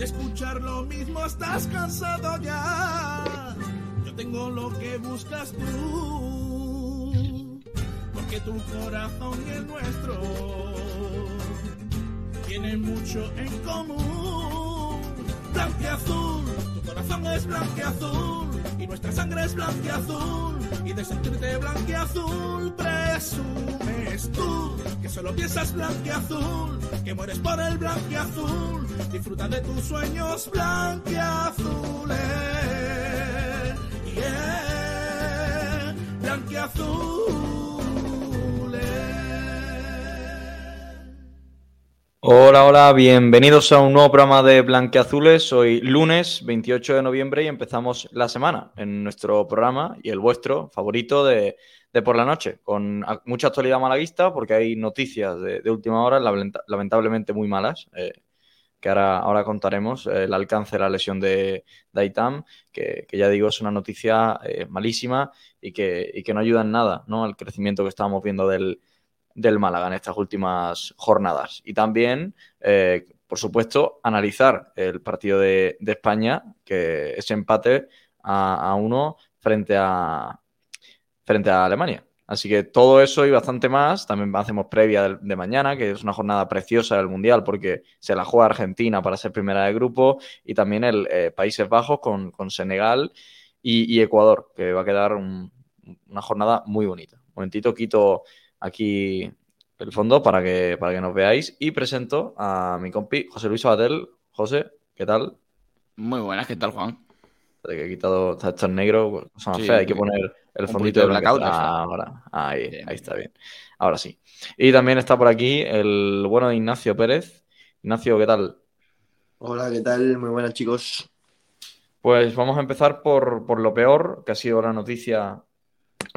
de escuchar lo mismo estás cansado ya. Yo tengo lo que buscas tú, porque tu corazón y el nuestro tienen mucho en común. Blanqueazul, tu corazón es blanqueazul y nuestra sangre es blanqueazul y de sentirte blanqueazul presumes tú que solo piensas blanqueazul, que mueres por el blanqueazul, disfruta de tus sueños blanqueazules. Yeah, blanqueazules. Hola, hola, bienvenidos a un nuevo programa de Blanqueazules. Hoy lunes 28 de noviembre y empezamos la semana en nuestro programa y el vuestro favorito de, de por la noche, con mucha actualidad malaguista porque hay noticias de, última hora, lamenta- lamentablemente muy malas, eh, que ahora, ahora contaremos eh, el alcance de la lesión de, de Aitam, que, ya digo es una noticia eh, malísima y que, y que no ayuda en nada ¿no? al crecimiento que estábamos viendo del, del Málaga en estas últimas jornadas. Y también, por supuesto, analizar el partido de, España, que ese empate a uno frente a, frente a Alemania. Así que todo eso y bastante más. También hacemos previa de, de mañana, que es una jornada preciosa del Mundial porque se la juega Argentina para ser primera de grupo y también el eh, Países Bajos con, con Senegal y, y Ecuador, que va a quedar un- una jornada muy bonita. Un momentito, quito aquí el fondo para que, para que nos veáis y presento a mi compi José Luis Abatel. José, ¿qué tal? Muy buenas, ¿qué tal, Juan? Que he quitado está esto en negro, más Sí, fea, hay que poner el fondito de blackout. Ah, ahora, ahí, Bien, ahí está bien. Ahora sí. Y también está por aquí el bueno de Ignacio Pérez. Ignacio, ¿qué tal? Hola, ¿qué tal? Muy buenas, chicos. Pues vamos a empezar por, por lo peor, que ha sido la noticia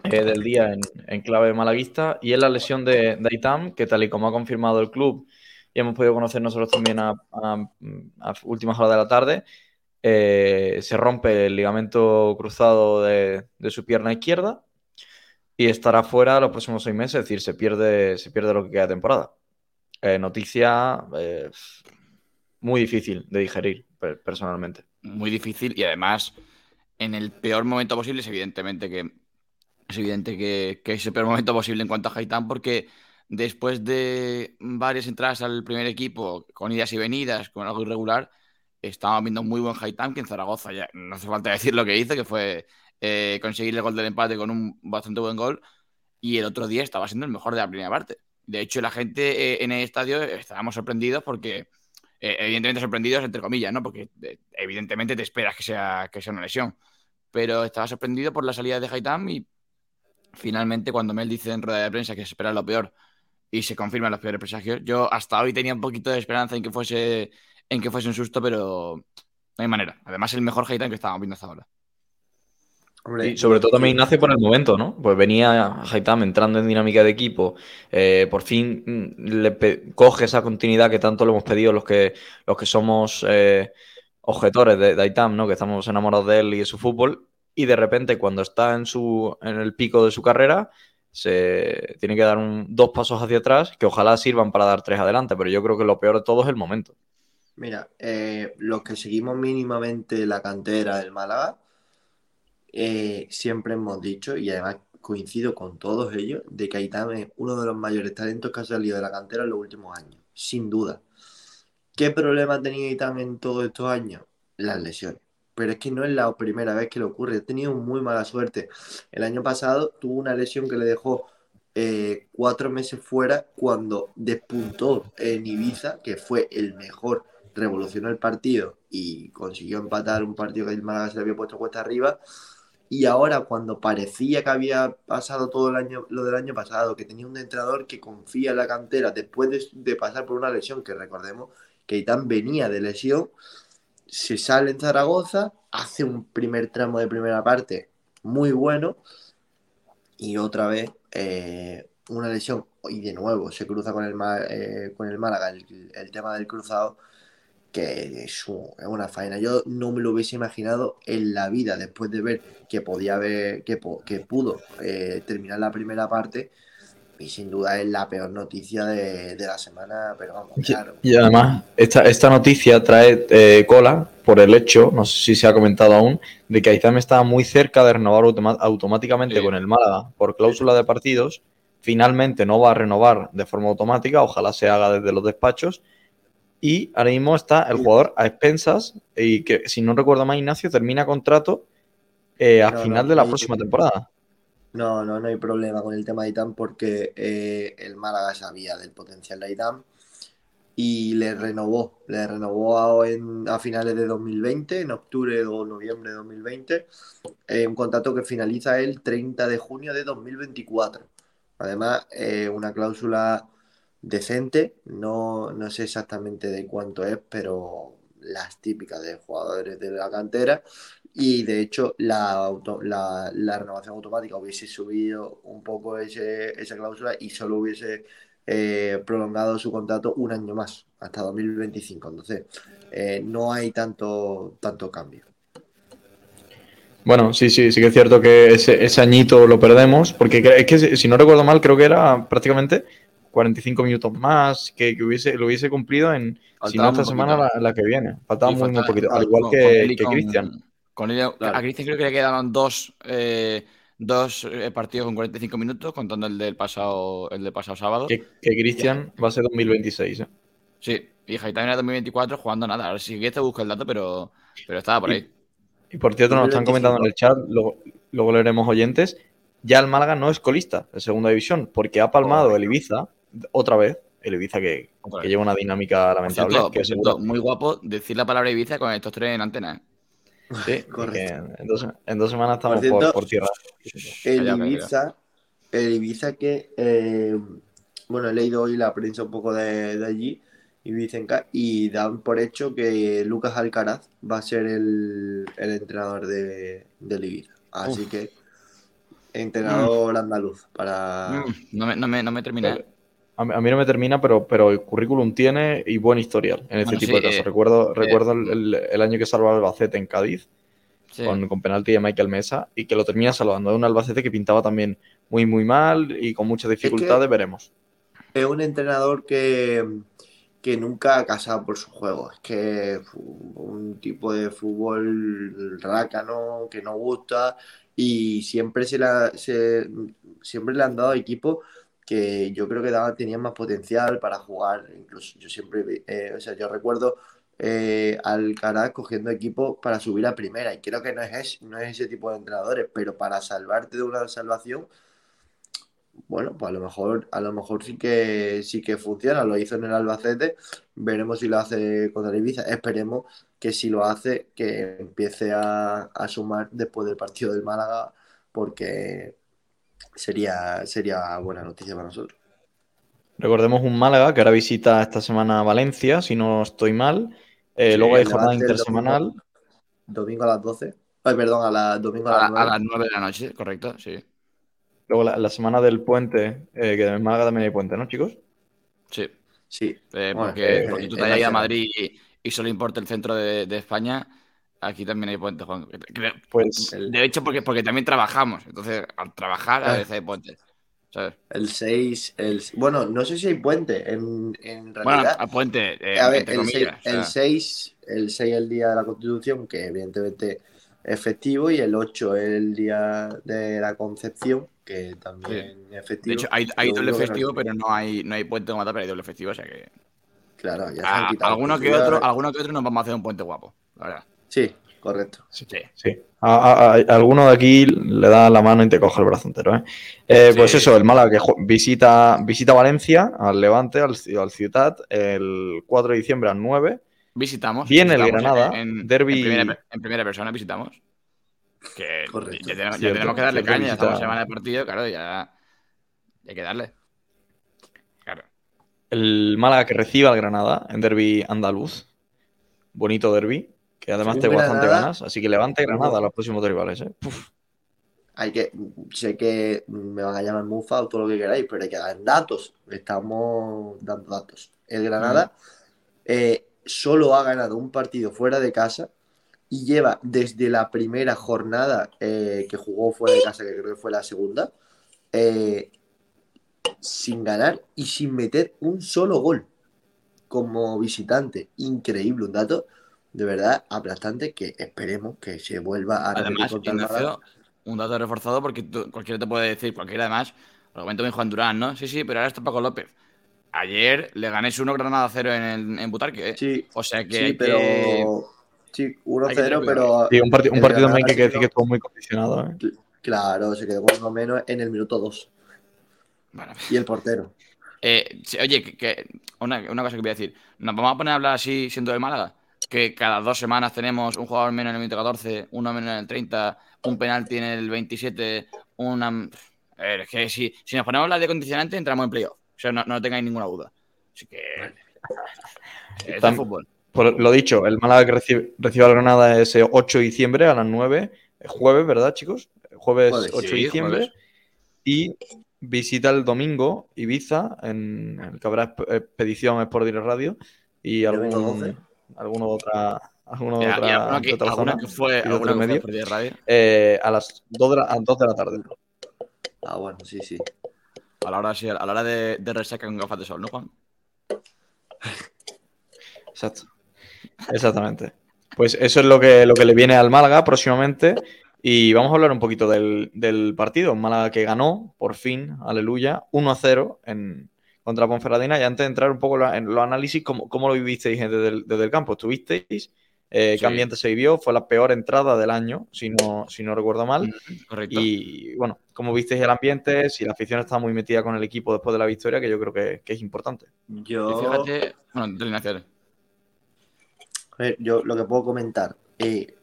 eh, del día en, en clave malaguista, y es la lesión de, de Aitam, que tal y como ha confirmado el club, y hemos podido conocer nosotros también a, a- a últimas horas de la tarde, eh, se rompe el ligamento cruzado de, de su pierna izquierda y estará fuera los próximos seis meses, es decir, se pierde, se pierde lo que queda de temporada. Eh, noticia eh, muy difícil de digerir, per- personalmente. Muy difícil y además en el peor momento posible es evidentemente que es evidente que, que es el peor momento posible en cuanto a Haitán porque después de varias entradas al primer equipo con idas y venidas, con algo irregular, estábamos viendo muy buen Haitán que en Zaragoza ya no hace falta decir lo que hizo, que fue eh, conseguir el gol del empate con un bastante buen gol y el otro día estaba siendo el mejor de la primera parte. De hecho, la gente eh, en el estadio estábamos sorprendidos porque eh, evidentemente sorprendidos entre comillas, ¿no? Porque eh, evidentemente te esperas que sea, que sea una lesión. Pero estaba sorprendido por la salida de Haitam y finalmente cuando Mel dice en rueda de prensa que se espera lo peor y se confirman los peores presagios, yo hasta hoy tenía un poquito de esperanza en que fuese, en que fuese un susto, pero no hay manera. Además, el mejor Haitam que estábamos viendo hasta ahora. Hombre, Y sobre todo también Ignacio por el momento, ¿no? Pues venía Haitam entrando en dinámica de equipo, eh, por fin mm, le coge esa continuidad que tanto le hemos pedido los que, los que somos eh, objetores de, de Aitam, ¿no? Que estamos enamorados de él y de su fútbol, y de repente cuando está en, su, en el pico de su carrera, se tiene que dar un- dos pasos hacia atrás, que ojalá sirvan para dar tres adelante, pero yo creo que lo peor de todo es el momento. Mira, eh, los que seguimos mínimamente la cantera del Málaga, eh, siempre hemos dicho, y además coincido con todos ellos, de que Aitán es uno de los mayores talentos que ha salido de la cantera en los últimos años, sin duda. ¿Qué problema tenido Aitán en todos estos años? Las lesiones. Pero es que no es la primera vez que le ocurre, ha tenido muy mala suerte. El año pasado tuvo una lesión que le dejó eh, cuatro meses fuera cuando despuntó en Ibiza, que fue el mejor, revolucionó el partido y consiguió empatar un partido que el Málaga se le había puesto cuesta arriba. Y ahora, cuando parecía que había pasado todo el año, lo del año pasado, que tenía un entrenador que confía en la cantera después de, pasar por una lesión, que recordemos que Itán venía de lesión, se sale en Zaragoza, hace un primer tramo de primera parte muy bueno y otra vez eh, una lesión y de nuevo se cruza con el, eh, con el Málaga el tema del cruzado que es, un- es una faena. Yo no me lo hubiese imaginado en la vida después de ver que podía haber, que, po- que pudo eh, terminar la primera parte mí sin duda es la peor noticia de, de la semana, pero vamos, claro. Y además, esta, esta noticia trae eh, cola por el hecho, no sé si se ha comentado aún, de que Aizam estaba muy cerca de renovar automa- automáticamente Sí. con el Málaga por cláusula de partidos. Finalmente no va a renovar de forma automática, ojalá se haga desde los despachos. Y ahora mismo está el jugador a expensas y que, si no recuerdo mal, Ignacio termina contrato eh, a No, no, final de la próxima temporada. No, no, no hay problema con el tema de Itam porque eh, el Málaga sabía del potencial de Itam y le renovó, le renovó a, en- a finales de 2020, en octubre o noviembre de 2020, eh, un contrato que finaliza el 30 de junio de 2024. Además, eh, una cláusula decente, no, no sé exactamente de cuánto es, pero las típicas de jugadores de la cantera. Y de hecho, la, renovación automática hubiese subido un poco ese- esa cláusula y solo hubiese eh, prolongado su contrato un año más, hasta 2025. Entonces, eh, no hay tanto, tanto cambio. Bueno, sí, sí, sí que es cierto que ese, añito lo perdemos, porque es que si no recuerdo mal, creo que era prácticamente 45 minutos más que, que hubiese, lo hubiese cumplido en, si no esta semana, la, la que viene. Faltaba Y muy, poquito. Al igual con que, que Cristian. con él- Claro. A Cristian creo que le quedaban dos, eh, dos eh, partidos con 45 minutos, contando el del pasado, el del pasado sábado. Que, que Cristian va a ser 2026. ¿eh? Sí, y Haitán era 2024 jugando nada. Ahora sí que te busco el dato, pero, pero estaba por ahí. Y por cierto, nos están 2025. comentando en el chat, luego, luego leeremos oyentes. Ya el Málaga no es colista de segunda división, porque ha palmado el Ibiza otra vez. El Ibiza que, lleva una dinámica Por lamentable. cierto, que por cierto, seguro- muy guapo decir la palabra Ibiza con estos tres en antena. ¿eh? sí, Correcto. en, dos, en dos semanas estamos Por por, cierto, por tierra. El. Ibiza, el Ibiza que, eh, bueno, he leído hoy la prensa un poco de, de allí, y dan por hecho que Lucas Alcaraz va a ser el, el entrenador de, del Ibiza. Así Uf. que, entrenador andaluz para... Mm, no, me, no, me, no me termina. A mí, a mí no me termina, pero, pero el currículum tiene y buen historial en este Bueno, tipo sí, de casos. eh, recuerdo recuerdo el, el- el año que salvó al Albacete en Cádiz Sí. con, con penalti de Michael Mesa y que lo termina salvando de un Albacete que pintaba también muy, muy mal y con muchas dificultades. Veremos. Es un entrenador que, que nunca ha casado por su juego. Es que un tipo de fútbol rácano que no gusta y siempre se, la, se- siempre le han dado equipos que yo creo que daban, tenían más potencial para jugar. Incluso yo siempre, eh, o sea, yo recuerdo eh, al Alcaraz cogiendo equipos para subir a primera y creo que no es, no es ese tipo de entrenadores, pero para salvarte de una salvación bueno, pues a lo mejor, a lo mejor sí que sí que funciona. Lo hizo en el Albacete. Veremos si lo hace con el Ibiza. Esperemos que si lo hace, que empiece a, a sumar después del partido del Málaga, porque sería, sería buena noticia para nosotros. Recordemos un Málaga que ahora visita esta semana Valencia, si no estoy mal. Eh, Sí, luego hay el jornada intersemanal. domingo. Domingo a las 12. Ay, perdón, a la, domingo a A, las la- a 9. las 9 de la noche, correcto, sí. Luego la, la semana del puente, eh, que en Málaga también hay puente, ¿no, chicos? Sí. Sí. Eh, Bueno, porque, eh, porque tú eh, te hayas ido a. Madrid y, y solo importa el centro de, de España, aquí también hay puentes, Juan. Pues De hecho, porque, porque también trabajamos. Entonces, al trabajar a Ah. veces hay puentes. ¿sabes? el 6. El, bueno, no sé si hay puente. En, en Bueno, realidad. a puente, eh, A ver, el 6, comillas. o sea, el 6, el 6 es el día de la Constitución, que evidentemente es festivo, y el 8 es el día de la Concepción, que también es festivo. de hecho, hay, hay doble que no- festivo, pero no hay, no hay puente como tal, pero hay doble festivo. O sea que. Claro, ya se a- han quitado. alguno, que otro, alguno que otro nos vamos a hacer un puente guapo. La verdad. Sí, correcto. Sí. Sí. A, a- a- alguno de aquí le da la mano y te coge el brazo entero. ¿eh? Eh, Sí. Pues eso, el Málaga que visita, visita Valencia, al Levante, al, Ci- al Ciutat, el 4 de diciembre al 9. Visitamos. Viene el Granada, En, derbi- en primera, en primera persona visitamos. Que Correcto. ya tenemos, ya Cierto, tenemos que darle cierto, caña. Ya visita- estamos semana de partido, claro, ya. Hay que darle. Claro. El Málaga que reciba al Granada en derby andaluz. Bonito derby, que además tengo bastante ganas. Así que Levante Granada los próximos rivales. ¿eh? Hay que, sé que me van a llamar mufa o todo lo que queráis, pero hay que dar datos. Estamos dando datos. El Granada eh, solo ha ganado un partido fuera de casa y lleva desde la primera jornada eh, que jugó fuera de casa, que creo que fue la segunda, eh, sin ganar y sin meter un solo gol como visitante. Increíble, un dato de verdad aplastante que esperemos que se vuelva a Además, Ignacio, un dato reforzado porque tú- cualquiera te puede decir, cualquiera además, lo comento mi Juan Durán, ¿no? Sí, sí, pero ahora está Paco López. Ayer le gané 1 Granada 0 en, el, en Butarque, ¿eh? Sí, O sea que sí, pero. que... Sí, hay que 1-0, tener pero. Sí, un, un partido también que hay que decir que estuvo muy condicionado. ¿eh? Claro, se quedó uno menos en el minuto 2. Bueno, Y el portero. eh, oye, que, que- una, una cosa que voy a decir. Nos vamos a poner a hablar así siendo de Málaga. Que cada dos semanas tenemos un jugador menos en el minuto 14, uno menos en el 30, un penalti en el 27, una... A ver, es que si, si nos ponemos hablar de condicionante entramos en playoff. O sea, no, no tengáis ninguna duda. Así que... Es Tam- fútbol. Por lo dicho, el Málaga que recibe, recibe Granada ese 8 de diciembre a las 9, eh, jueves, ¿verdad, chicos? Jueves Jueves, 8 de sí, diciembre. jueves. Y visita el domingo Ibiza, en el que habrá exp- expedición Sport Direct Radio y algún, 12. Alguna otra, alguna otra, alguna que, de otra alguna zona, que fue, alguna otro que fue medio, radio, eh, a las 2 de la, a las 2 de la tarde. Ah, bueno, sí, sí. a la hora, sí, a la hora de, de resaca con gafas de sol, ¿no, Juan? Exacto. Exactamente. Pues eso es lo que, lo que le viene al Málaga próximamente. Y vamos a hablar un poquito del, del partido. Málaga que ganó, por fin, aleluya, 1-0 en, contra Ponferradina. Y antes de entrar un poco en los análisis, ¿cómo, cómo lo vivisteis desde el, desde el campo? ¿Estuvisteis? Eh, Sí. ¿Qué ambiente se vivió? Fue la peor entrada del año, si no, si no recuerdo mal. Correcto. Y bueno, ¿cómo visteis el ambiente? Si la afición está muy metida con el equipo después de la victoria, que yo creo que, que es importante. Y Yo. fíjate, bueno, yo lo que puedo comentar, eh,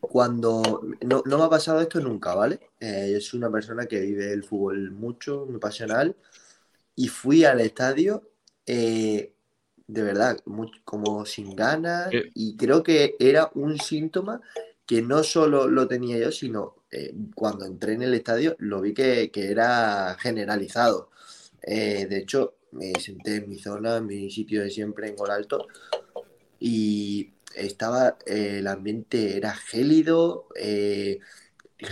cuando no, no me ha pasado esto nunca, ¿vale? Eh, yo soy una persona que vive el fútbol mucho, muy pasional, y fui al estadio, eh, de verdad, como sin ganas, y creo que era un síntoma que no solo lo tenía yo, sino eh, cuando entré en el estadio lo vi que, que era generalizado. Eh, de hecho, me senté en mi zona, en mi sitio de siempre en Gol Alto, y estaba, eh, el ambiente era gélido,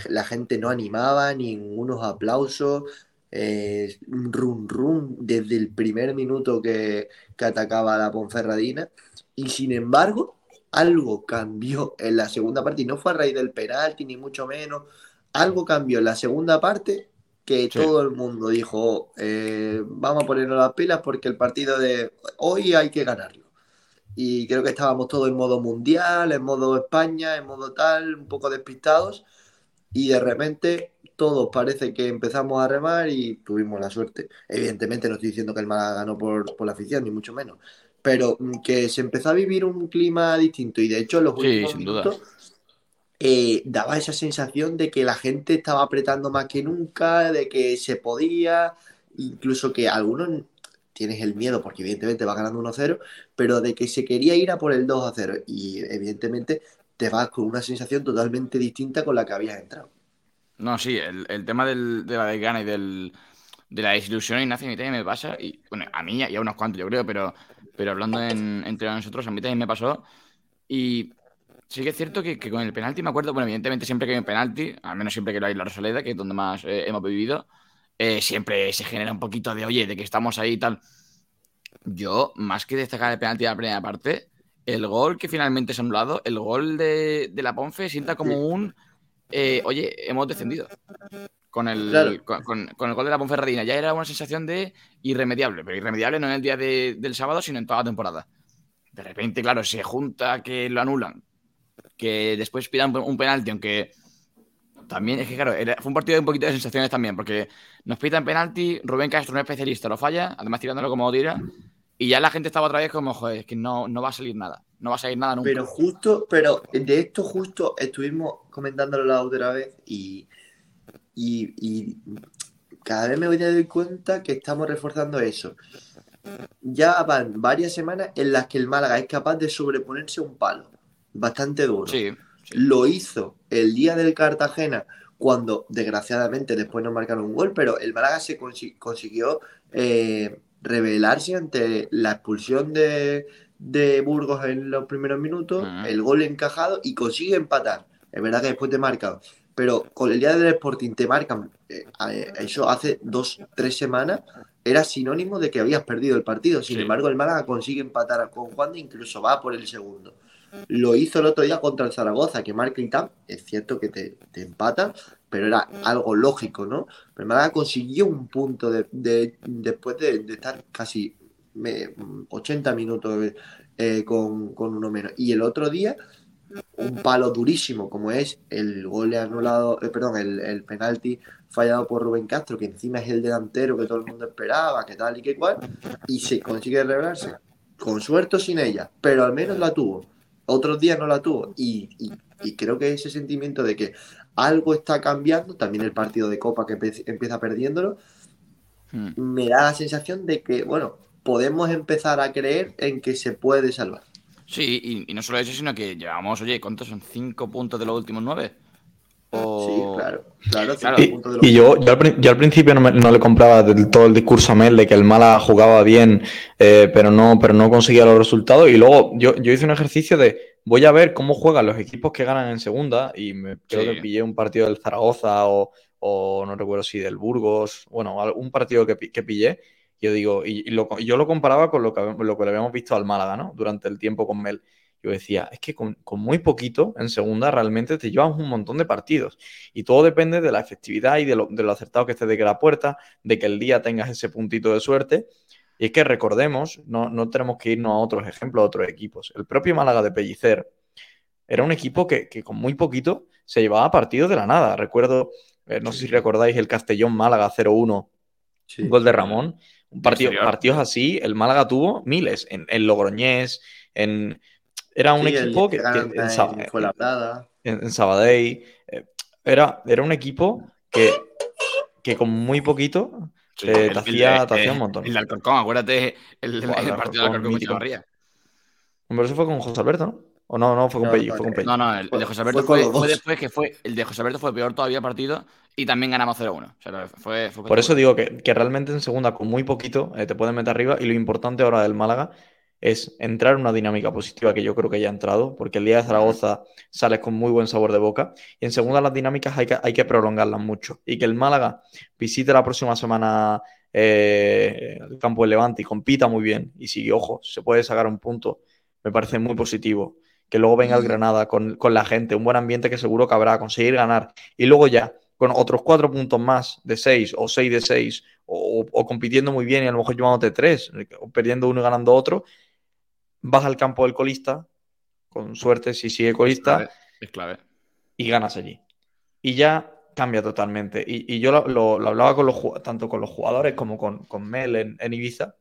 la gente no animaba, ningunos aplausos, eh, un run run desde el primer minuto que, que atacaba la Ponferradina, y sin embargo, algo cambió en la segunda parte, y no fue a raíz del penalti, ni mucho menos, algo cambió en la segunda parte que Sí. todo el mundo dijo, eh, vamos a ponernos las pilas porque el partido de hoy hay que ganarlo. Y creo que estábamos todos en modo mundial, en modo España, en modo tal, un poco despistados. Y de repente todos parece que empezamos a remar y tuvimos la suerte. Evidentemente no estoy diciendo que el Málaga ganó por, por la afición, ni mucho menos. Pero mm, que se empezó a vivir un clima distinto. Y de hecho los últimos minutos eh, daba esa sensación de que la gente estaba apretando más que nunca, de que se podía, incluso que algunos tienes el miedo porque evidentemente va ganando 1-0, pero de que se quería ir a por el 2-0 y evidentemente te vas con una sensación totalmente distinta con la que habías entrado. No, sí, el, el tema del- de la desgana y del, de la desilusión, Ignacio, a mí también me pasa, y bueno, a mí y a unos cuantos, yo creo, pero, pero hablando en- entre nosotros, a mí también me pasó. Y sí que es cierto que, que con el penalti me acuerdo, bueno, evidentemente siempre que hay un penalti, al menos siempre que lo hay en la Rosaleda, que es donde más eh, hemos vivido, eh, siempre se genera un poquito de, oye, de que estamos ahí y tal. Yo, más que destacar el penalti de la primera parte, el gol que finalmente se ha anulado, el gol de, de la Ponfe sienta como un, eh, oye, hemos descendido. Con el, Claro. con, con- con el gol de la Ponferradina ya era una sensación de irremediable, pero irremediable no en el día de- del sábado, sino en toda la temporada. De repente, claro, se junta que lo anulan, que después pidan un penalti, aunque también es que, claro, era- fue un partido de un poquito de sensaciones también, porque nos pitan penalti, Rubén Castro, un especialista, lo falla, además tirándolo como tira, y ya la gente estaba otra vez como, joder, es que no, no va a salir nada, no va a salir nada nunca. Pero justo, pero de esto justo estuvimos comentándolo la otra vez y, y, y cada vez me voy a dar cuenta que estamos reforzando eso. Ya van varias semanas en las que el Málaga es capaz de sobreponerse a un palo bastante duro. sí, sí. Lo hizo el día del Cartagena, cuando desgraciadamente después no marcaron un gol, pero el Málaga se consi- consiguió eh, rebelarse ante la expulsión de, de Burgos en los primeros minutos, el gol encajado y consigue empatar. Es verdad que después te marcan, pero con el día del Sporting te marcan, eh, eso hace dos, tres semanas, era sinónimo de que habías perdido el partido. Sin embargo, el Málaga consigue empatar con Juan e incluso va por el segundo. Lo hizo el otro día contra el Zaragoza, que marca y tal. Es cierto que te, te empata, pero era algo lógico, ¿no? Pero Málaga consiguió un punto de, después de, estar casi 80 minutos eh, con, con, uno menos. Y el otro día, un palo durísimo, como es el gol anulado, eh, perdón, el, el, penalti fallado por Rubén Castro, que encima es el delantero que todo el mundo esperaba, que tal y que cual, y se consigue revelarse. Con suerte sin ella, pero al menos la tuvo. Otros días no la tuvo. Y, y creo que ese sentimiento de que algo está cambiando, también el partido de Copa que empieza perdiéndolo, hmm. me da la sensación de que, bueno, podemos empezar a creer en que se puede salvar. Sí, y, no solo eso, sino que llevamos, oye, ¿cuántos son? ¿Cinco puntos de los últimos nueve? Sí, claro. claro, y, yo, yo, al, principio no, le compraba del todo el discurso a Mel de que el Mala jugaba bien, eh, pero, no, pero no conseguía los resultados. Y luego yo, yo hice un ejercicio de voy a ver cómo juegan los equipos que ganan en segunda y me, creo que pillé un partido del Zaragoza o, no recuerdo si del Burgos, bueno, un partido que, que pillé. Y yo digo, y, yo lo comparaba con lo que, lo que le habíamos visto al Málaga, ¿no? Durante el tiempo con Mel. Yo decía, es que con, muy poquito en segunda realmente te llevas un montón de partidos. Y todo depende de la efectividad y de lo, de lo acertado que estés de que la puerta, de que el día tengas ese puntito de suerte. Y es que recordemos, no, tenemos que irnos a otros ejemplos, a otros equipos. El propio Málaga de Pellicer era un equipo que, con muy poquito se llevaba partidos de la nada. Recuerdo, eh, no sé si recordáis el Castellón Málaga 0-1, un gol de Ramón. Un partido, partidos así, el Málaga tuvo miles en, Logroñés, en, era un equipo que, en, en, Sabadell eh, era, era un equipo que, que con muy poquito te, hacía, un montón. El de Alcorcón, acuérdate el, partido de Alcorcón con Chavarría. Hombre, eso fue con José Alberto, ¿no? O no, no, fue con Pelli, fue con No, no, el, de José Alberto fue, fue, después que fue. El de José Alberto fue peor todavía partido y también ganamos 0-1. O sea, fue, Por eso digo que, que, realmente en segunda, con muy poquito, eh, te pueden meter arriba. Y lo importante ahora del Málaga es entrar en una dinámica positiva que yo creo que ya ha entrado, porque el día de Zaragoza sales con muy buen sabor de boca. Y en segunda, las dinámicas hay que, hay que prolongarlas mucho. Y que el Málaga visite la próxima semana eh, el campo de Levante y compita muy bien. Y si, ojo, se puede sacar un punto, me parece muy positivo. Que luego venga el Granada con, la gente, un buen ambiente que seguro que habrá, conseguir ganar. Y luego ya, con otros cuatro puntos más de seis o seis de seis, o, o compitiendo muy bien y a lo mejor llevándote tres, o perdiendo uno y ganando otro, vas al campo del colista, con suerte si sigue colista, es clave. y ganas allí. Y ya cambia totalmente. Y, yo lo, hablaba con los, tanto con los jugadores como con, con Mel en, Ibiza,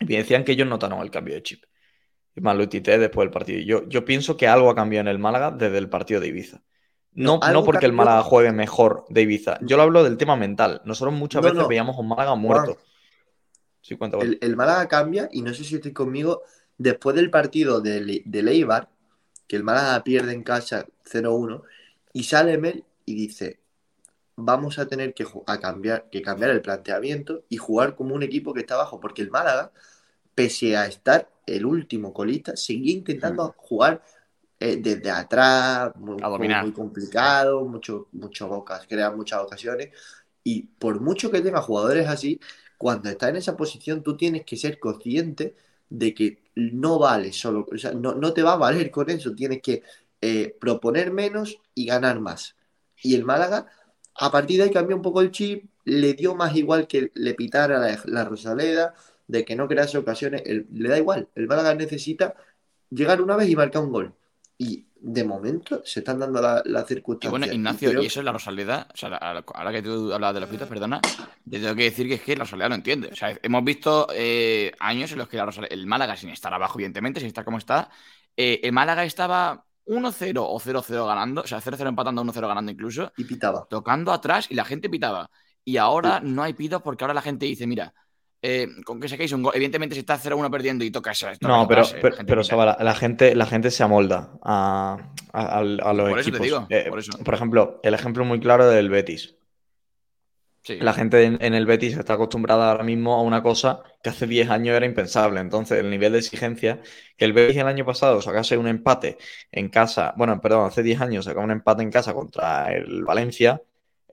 y me decían que ellos notaron el cambio de chip. Y más lo después del partido. Yo, yo pienso que algo ha cambiado en el Málaga desde el partido de Ibiza. No, no, porque el Málaga juegue mejor de Ibiza. Yo lo hablo del tema mental. Nosotros muchas veces veíamos un Málaga muerto. Sí, el, el, Málaga cambia, y no sé si estoy conmigo, después del partido de, de Leibar, que el Málaga pierde en casa 0-1, y sale Mel y dice, vamos a tener que, a cambiar, que cambiar el planteamiento y jugar como un equipo que está abajo, porque el Málaga, pese a estar el último colista, seguía intentando mm. jugar eh, desde atrás, muy, muy, complicado, mucho, mucho bocas, crea muchas ocasiones, y por mucho que tenga jugadores así, cuando está en esa posición tú tienes que ser consciente de que no vale solo, o sea, no, no te va a valer con eso, tienes que eh, proponer menos y ganar más. Y el Málaga, a partir de ahí cambió un poco el chip, le dio más igual que le pitara la, la Rosaleda, de que no crease ocasiones, le da igual, el Málaga necesita llegar una vez y marcar un gol. Y de momento se están dando las la circunstancias. Y bueno, Ignacio, y, eso es la Rosaleda. O sea, ahora que tú hablabas de los pitos, perdona, te tengo que decir que es que la Rosaleda no entiende. O sea, hemos visto eh, años en los que la Rosaleda, el Málaga, sin estar abajo, evidentemente, sin estar como está, eh, el Málaga estaba 1-0 o 0-0 ganando, o sea, 0-0 empatando, 1-0 ganando incluso. Y pitaba. Tocando atrás y la gente pitaba. Y ahora no hay pitos porque ahora la gente dice, mira, eh, con que saquéis un gol. Evidentemente, si está 0-1 perdiendo y toca eso. No, pero, pero, la, gente, la gente se amolda a, los por equipos. Eso te digo, por, eso. por, ejemplo, el ejemplo muy claro del Betis. La gente en, el Betis está acostumbrada ahora mismo a una cosa que hace 10 años era impensable. Entonces, el nivel de exigencia, que el Betis el año pasado sacase un empate en casa, bueno, perdón, hace 10 años sacaba un empate en casa contra el Valencia,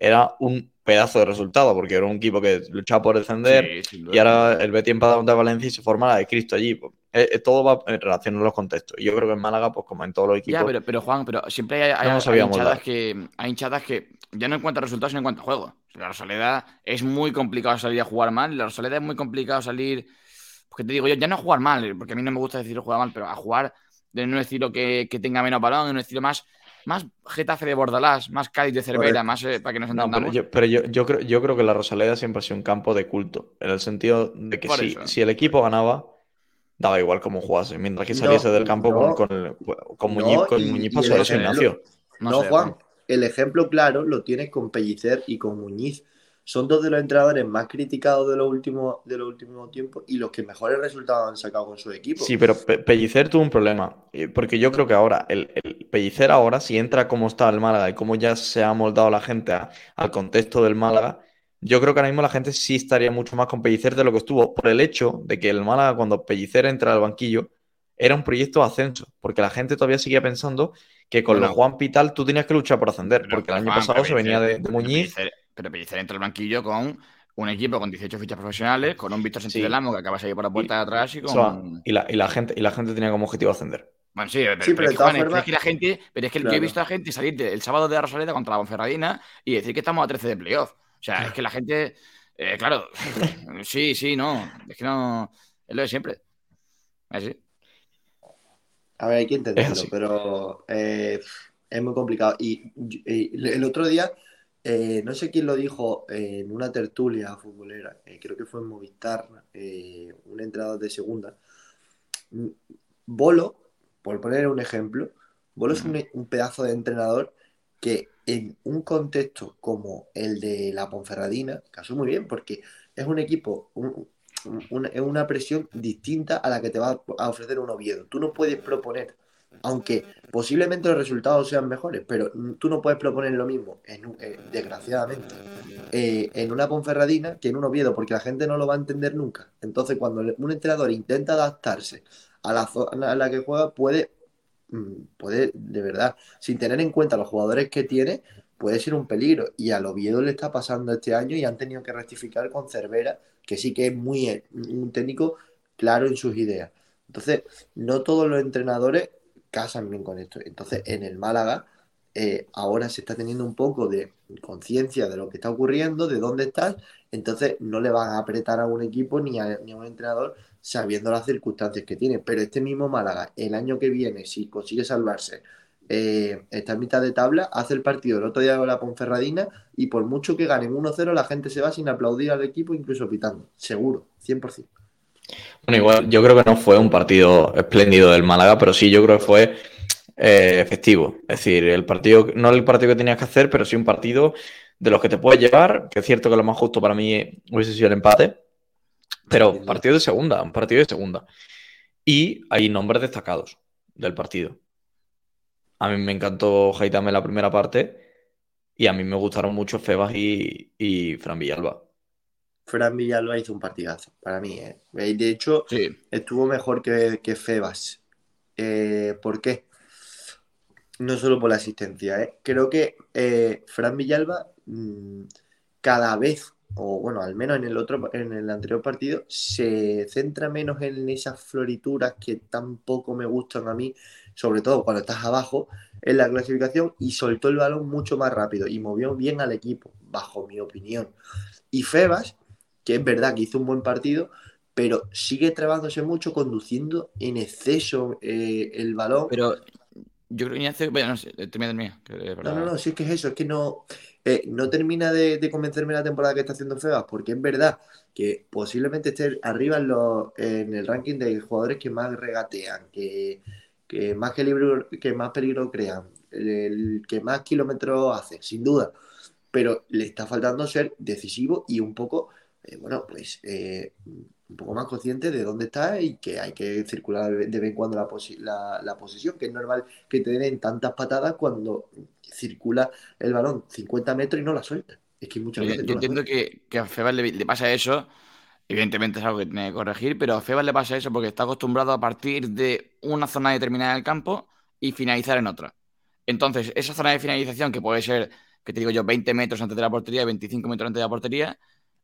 era un pedazo de resultado, porque era un equipo que luchaba por descender y ahora el Betis empata contra Valencia y se forma la de Cristo allí. Pues, eh, eh, todo va en relación a los contextos. Y yo creo que en Málaga, pues como en todos los equipos. Ya, pero, pero Juan, pero siempre hay, hinchadas que, hay hinchadas que ya no en cuanto a resultados, sino en cuanto a juego. La Rosaleda es muy complicado salir a jugar mal. La Rosaleda es muy complicado salir. Porque te digo yo, ya no a jugar mal, porque a mí no me gusta decir jugar mal, pero a jugar de un estilo que, tenga menos balón, en un estilo más, más Getafe de Bordalás, más Cádiz de Cervera, más eh, para que nos entendamos. pero, yo, yo, creo, yo creo que la Rosaleda siempre ha sido un campo de culto, en el sentido de que si, si el equipo ganaba daba igual cómo jugase, mientras que saliese del campo con, con, con, Muñiz, con Muñiz pasó No, Juan, el ejemplo claro lo tienes con Pellicer y con Muñiz. Son dos de los entrenadores más criticados de los últimos, de los últimos tiempos y los que mejores resultados han sacado con su equipo. Sí, pero Pellicer tuvo un problema. Porque yo creo que ahora, el, Pellicer ahora, si entra como está el Málaga y como ya se ha moldado la gente al contexto del Málaga, yo creo que ahora mismo la gente sí estaría mucho más con Pellicer de lo que estuvo, por el hecho de que el Málaga, cuando Pellicer entra al banquillo, era un proyecto de ascenso, porque la gente todavía seguía pensando que con los Juan Pital tú tenías que luchar por ascender, porque el año pasado se venía de, Muñiz. Pero Pellicer entra al banquillo con un equipo con 18 fichas profesionales, con un Víctor Sentido del Amo que acaba de salir por la puerta de atrás y con. y, la, gente, y la gente tenía como objetivo ascender. Bueno, sí, pero, es, que, la gente, pero es que yo he visto a gente salir el sábado de la Rosaleda contra la Bonferradina y decir que estamos a 13 de playoff. O sea, es que la gente, eh, claro, sí, sí, no, es que no, es lo de siempre. Así. A ver, hay que entenderlo, pero eh, es muy complicado. Y, el otro día, eh, no sé quién lo dijo en una tertulia futbolera, creo que fue en Movistar, un entrenador de segunda. Bolo, por poner un ejemplo, Bolo es un pedazo de entrenador que en un contexto como el de la Ponferradina, casó muy bien, porque es un equipo, es una presión distinta a la que te va a ofrecer un Oviedo. Tú no puedes proponer, aunque posiblemente los resultados sean mejores, pero tú no puedes proponer lo mismo, eh, desgraciadamente, eh, en una Ponferradina que en un Oviedo, porque la gente no lo va a entender nunca. Entonces, cuando un entrenador intenta adaptarse a la zona en la que juega, puede Mm, puede, de verdad, sin tener en cuenta los jugadores que tiene, puede ser un peligro. Y al Oviedo le está pasando este año y han tenido que rectificar con Cervera, que sí que es muy eh, un técnico claro en sus ideas. Entonces, no todos los entrenadores casan bien con esto. Entonces, en el Málaga, eh, ahora se está teniendo un poco de conciencia de lo que está ocurriendo, de dónde estás. Entonces, no le van a apretar a un equipo ni a, ni a un entrenador sabiendo las circunstancias que tiene. Pero este mismo Málaga, el año que viene, si consigue salvarse, eh, está en mitad de tabla, hace el partido el otro día con la Ponferradina y por mucho que ganen 1-0, la gente se va sin aplaudir al equipo, incluso pitando. Seguro, 100%. Bueno, igual yo creo que no fue un partido espléndido del Málaga, pero sí yo creo que fue eh, efectivo. Es decir, el partido, no el partido que tenías que hacer, pero sí un partido de los que te puedes llevar, que es cierto que lo más justo para mí hubiese sido el empate, pero partido de segunda, un partido de segunda. Y hay nombres destacados del partido. A mí me encantó Jaitame la primera parte y a mí me gustaron mucho Febas y, Fran Villalba. Fran Villalba hizo un partidazo para mí. ¿eh? De hecho, estuvo mejor que, Febas. Eh, ¿Por qué? No solo por la asistencia. ¿eh? Creo que eh, Fran Villalba mm, cada vez o bueno, al menos en el otro, en el anterior partido, se centra menos en esas florituras que tampoco me gustan a mí, sobre todo cuando estás abajo en la clasificación, y soltó el balón mucho más rápido y movió bien al equipo, bajo mi opinión. Y Febas, que es verdad que hizo un buen partido, pero sigue trabándose mucho, conduciendo en exceso eh, el balón. Pero yo creo que hace. Bueno, no sé, termina, No, no, no, sí es que es eso, es que no. Eh, no termina de, convencerme la temporada que está haciendo Febas, porque es verdad que posiblemente esté arriba en, el ranking de jugadores que más regatean, que, más, que, que más peligro crean, el, que más kilómetros hace, sin duda. Pero le está faltando ser decisivo y un poco, eh, bueno, pues eh, un poco más consciente de dónde está y que hay que circular de vez en cuando la, la, posición, que es normal que te den tantas patadas cuando circula el balón 50 metros y no la suelta. Es que muchas veces. Yo entiendo que, a Febas le, pasa eso Evidentemente es algo que tiene que corregir, pero a Febas le pasa eso porque está acostumbrado a partir de una zona determinada del campo y finalizar en otra. Entonces, esa zona de finalización, que puede ser, que te digo yo, 20 metros antes de la portería, 25 metros antes de la portería,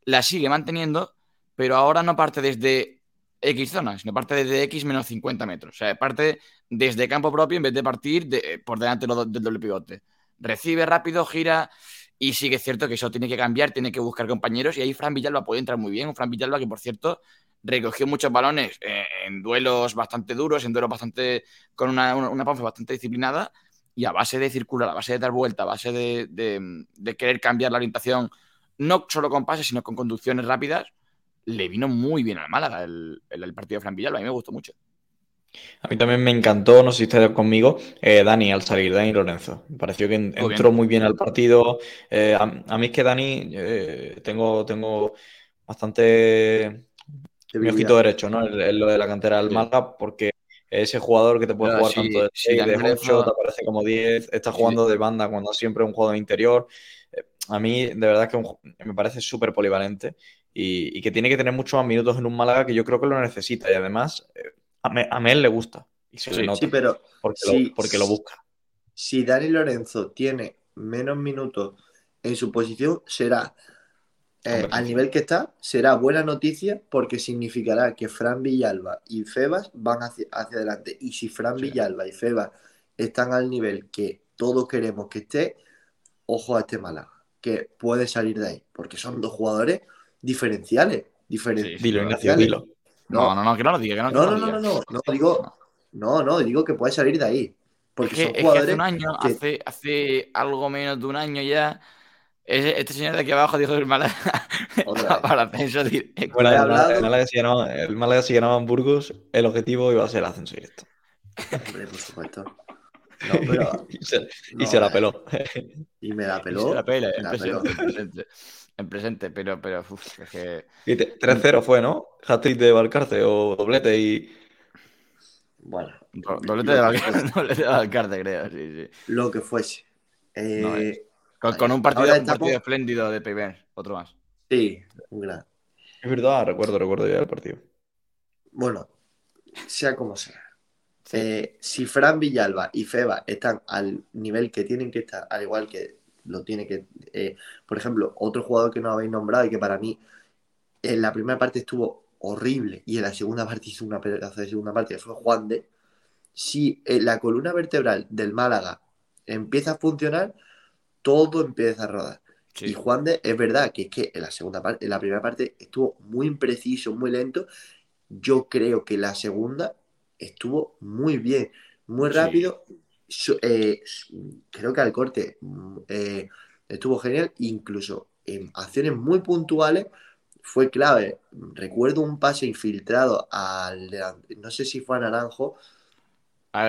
la sigue manteniendo, pero ahora no parte desde X zonas, sino parte desde X menos 50 metros. O sea, parte desde campo propio en vez de partir de, por delante del doble pivote. Recibe rápido, gira y sí que es cierto que eso tiene que cambiar, tiene que buscar compañeros y ahí Fran Villalba puede entrar muy bien. Un Fran Villalba que, por cierto, recogió muchos balones eh, en duelos bastante duros, en duelos bastante con una, una, bastante disciplinada y a base de circular, a base de dar vuelta, a base de, querer cambiar la orientación, no solo con pases, sino con conducciones rápidas, le vino muy bien al Málaga el, el, partido de Fran Villalba. A mí me gustó mucho. A mí también me encantó, no sé si ustedes conmigo, eh, Dani al salir, Dani Lorenzo. Me pareció que entró muy bien al partido. Eh, a, mí es que Dani, eh, tengo, tengo bastante mi ojito derecho, ¿no? En lo de la cantera del Málaga, porque ese jugador que te puede jugar tanto de 6, de 8, te aparece como 10, está jugando de banda cuando siempre es un jugador interior. A mí, de verdad, que me parece súper polivalente y, que tiene que tener muchos más minutos en un Málaga que yo creo que lo necesita y además a, Mel le gusta. Y se nota. Sí, pero porque, lo, porque lo busca. Si Dani Lorenzo tiene menos minutos en su posición, será eh, al nivel que está, será buena noticia porque significará que Fran Villalba y Febas van hacia, hacia adelante. Y si Fran Villalba y Febas están al nivel que todos queremos que esté, ojo a este Málaga, que puede salir de ahí, porque son dos jugadores diferenciales. diferenciales. dilo, Ignacio, dilo. No, no, no, que no lo diga, que no, no, no, no, no, no, digo, no, no, digo que puede salir de ahí. Porque es que, hace un año, hace, hace algo menos de un año ya, este señor de aquí abajo dijo el Málaga para ascenso directo. Bueno, el, Málaga, si ganaba, el Málaga si ganaba en Burgos, el objetivo iba a ser el ascenso directo. Hombre, por supuesto. No, pero, y se, y se la peló. Y me la peló. Y se la pela, la peló en presente, pero, pero uf, es que. 3-0 fue, ¿no? Hat-trick de Valcarce o doblete y. Bueno. doblete, de Valcarce, doblete de Valcarce, creo, sí, sí. Lo que fuese. Eh, con, un partido, un partido espléndido de PB, otro más. Sí, un gran. Es verdad, recuerdo, recuerdo ya el partido. Bueno, sea como sea. Eh, si Fran Villalba y Feba están al nivel que tienen que estar, al igual que lo tiene que. Eh, por ejemplo, otro jugador que no habéis nombrado y que para mí en la primera parte estuvo horrible y en la segunda parte hizo una pedazo de segunda parte, fue Juan de. Si eh, la columna vertebral del Málaga empieza a funcionar, todo empieza a rodar. Y Juan de, es verdad que es que en la segunda parte, en la primera parte estuvo muy impreciso, muy lento. Yo creo que la segunda estuvo muy bien, muy rápido eh, creo que al corte eh, estuvo genial, incluso en acciones muy puntuales fue clave. Recuerdo un pase infiltrado al no sé si fue a Naranjo. A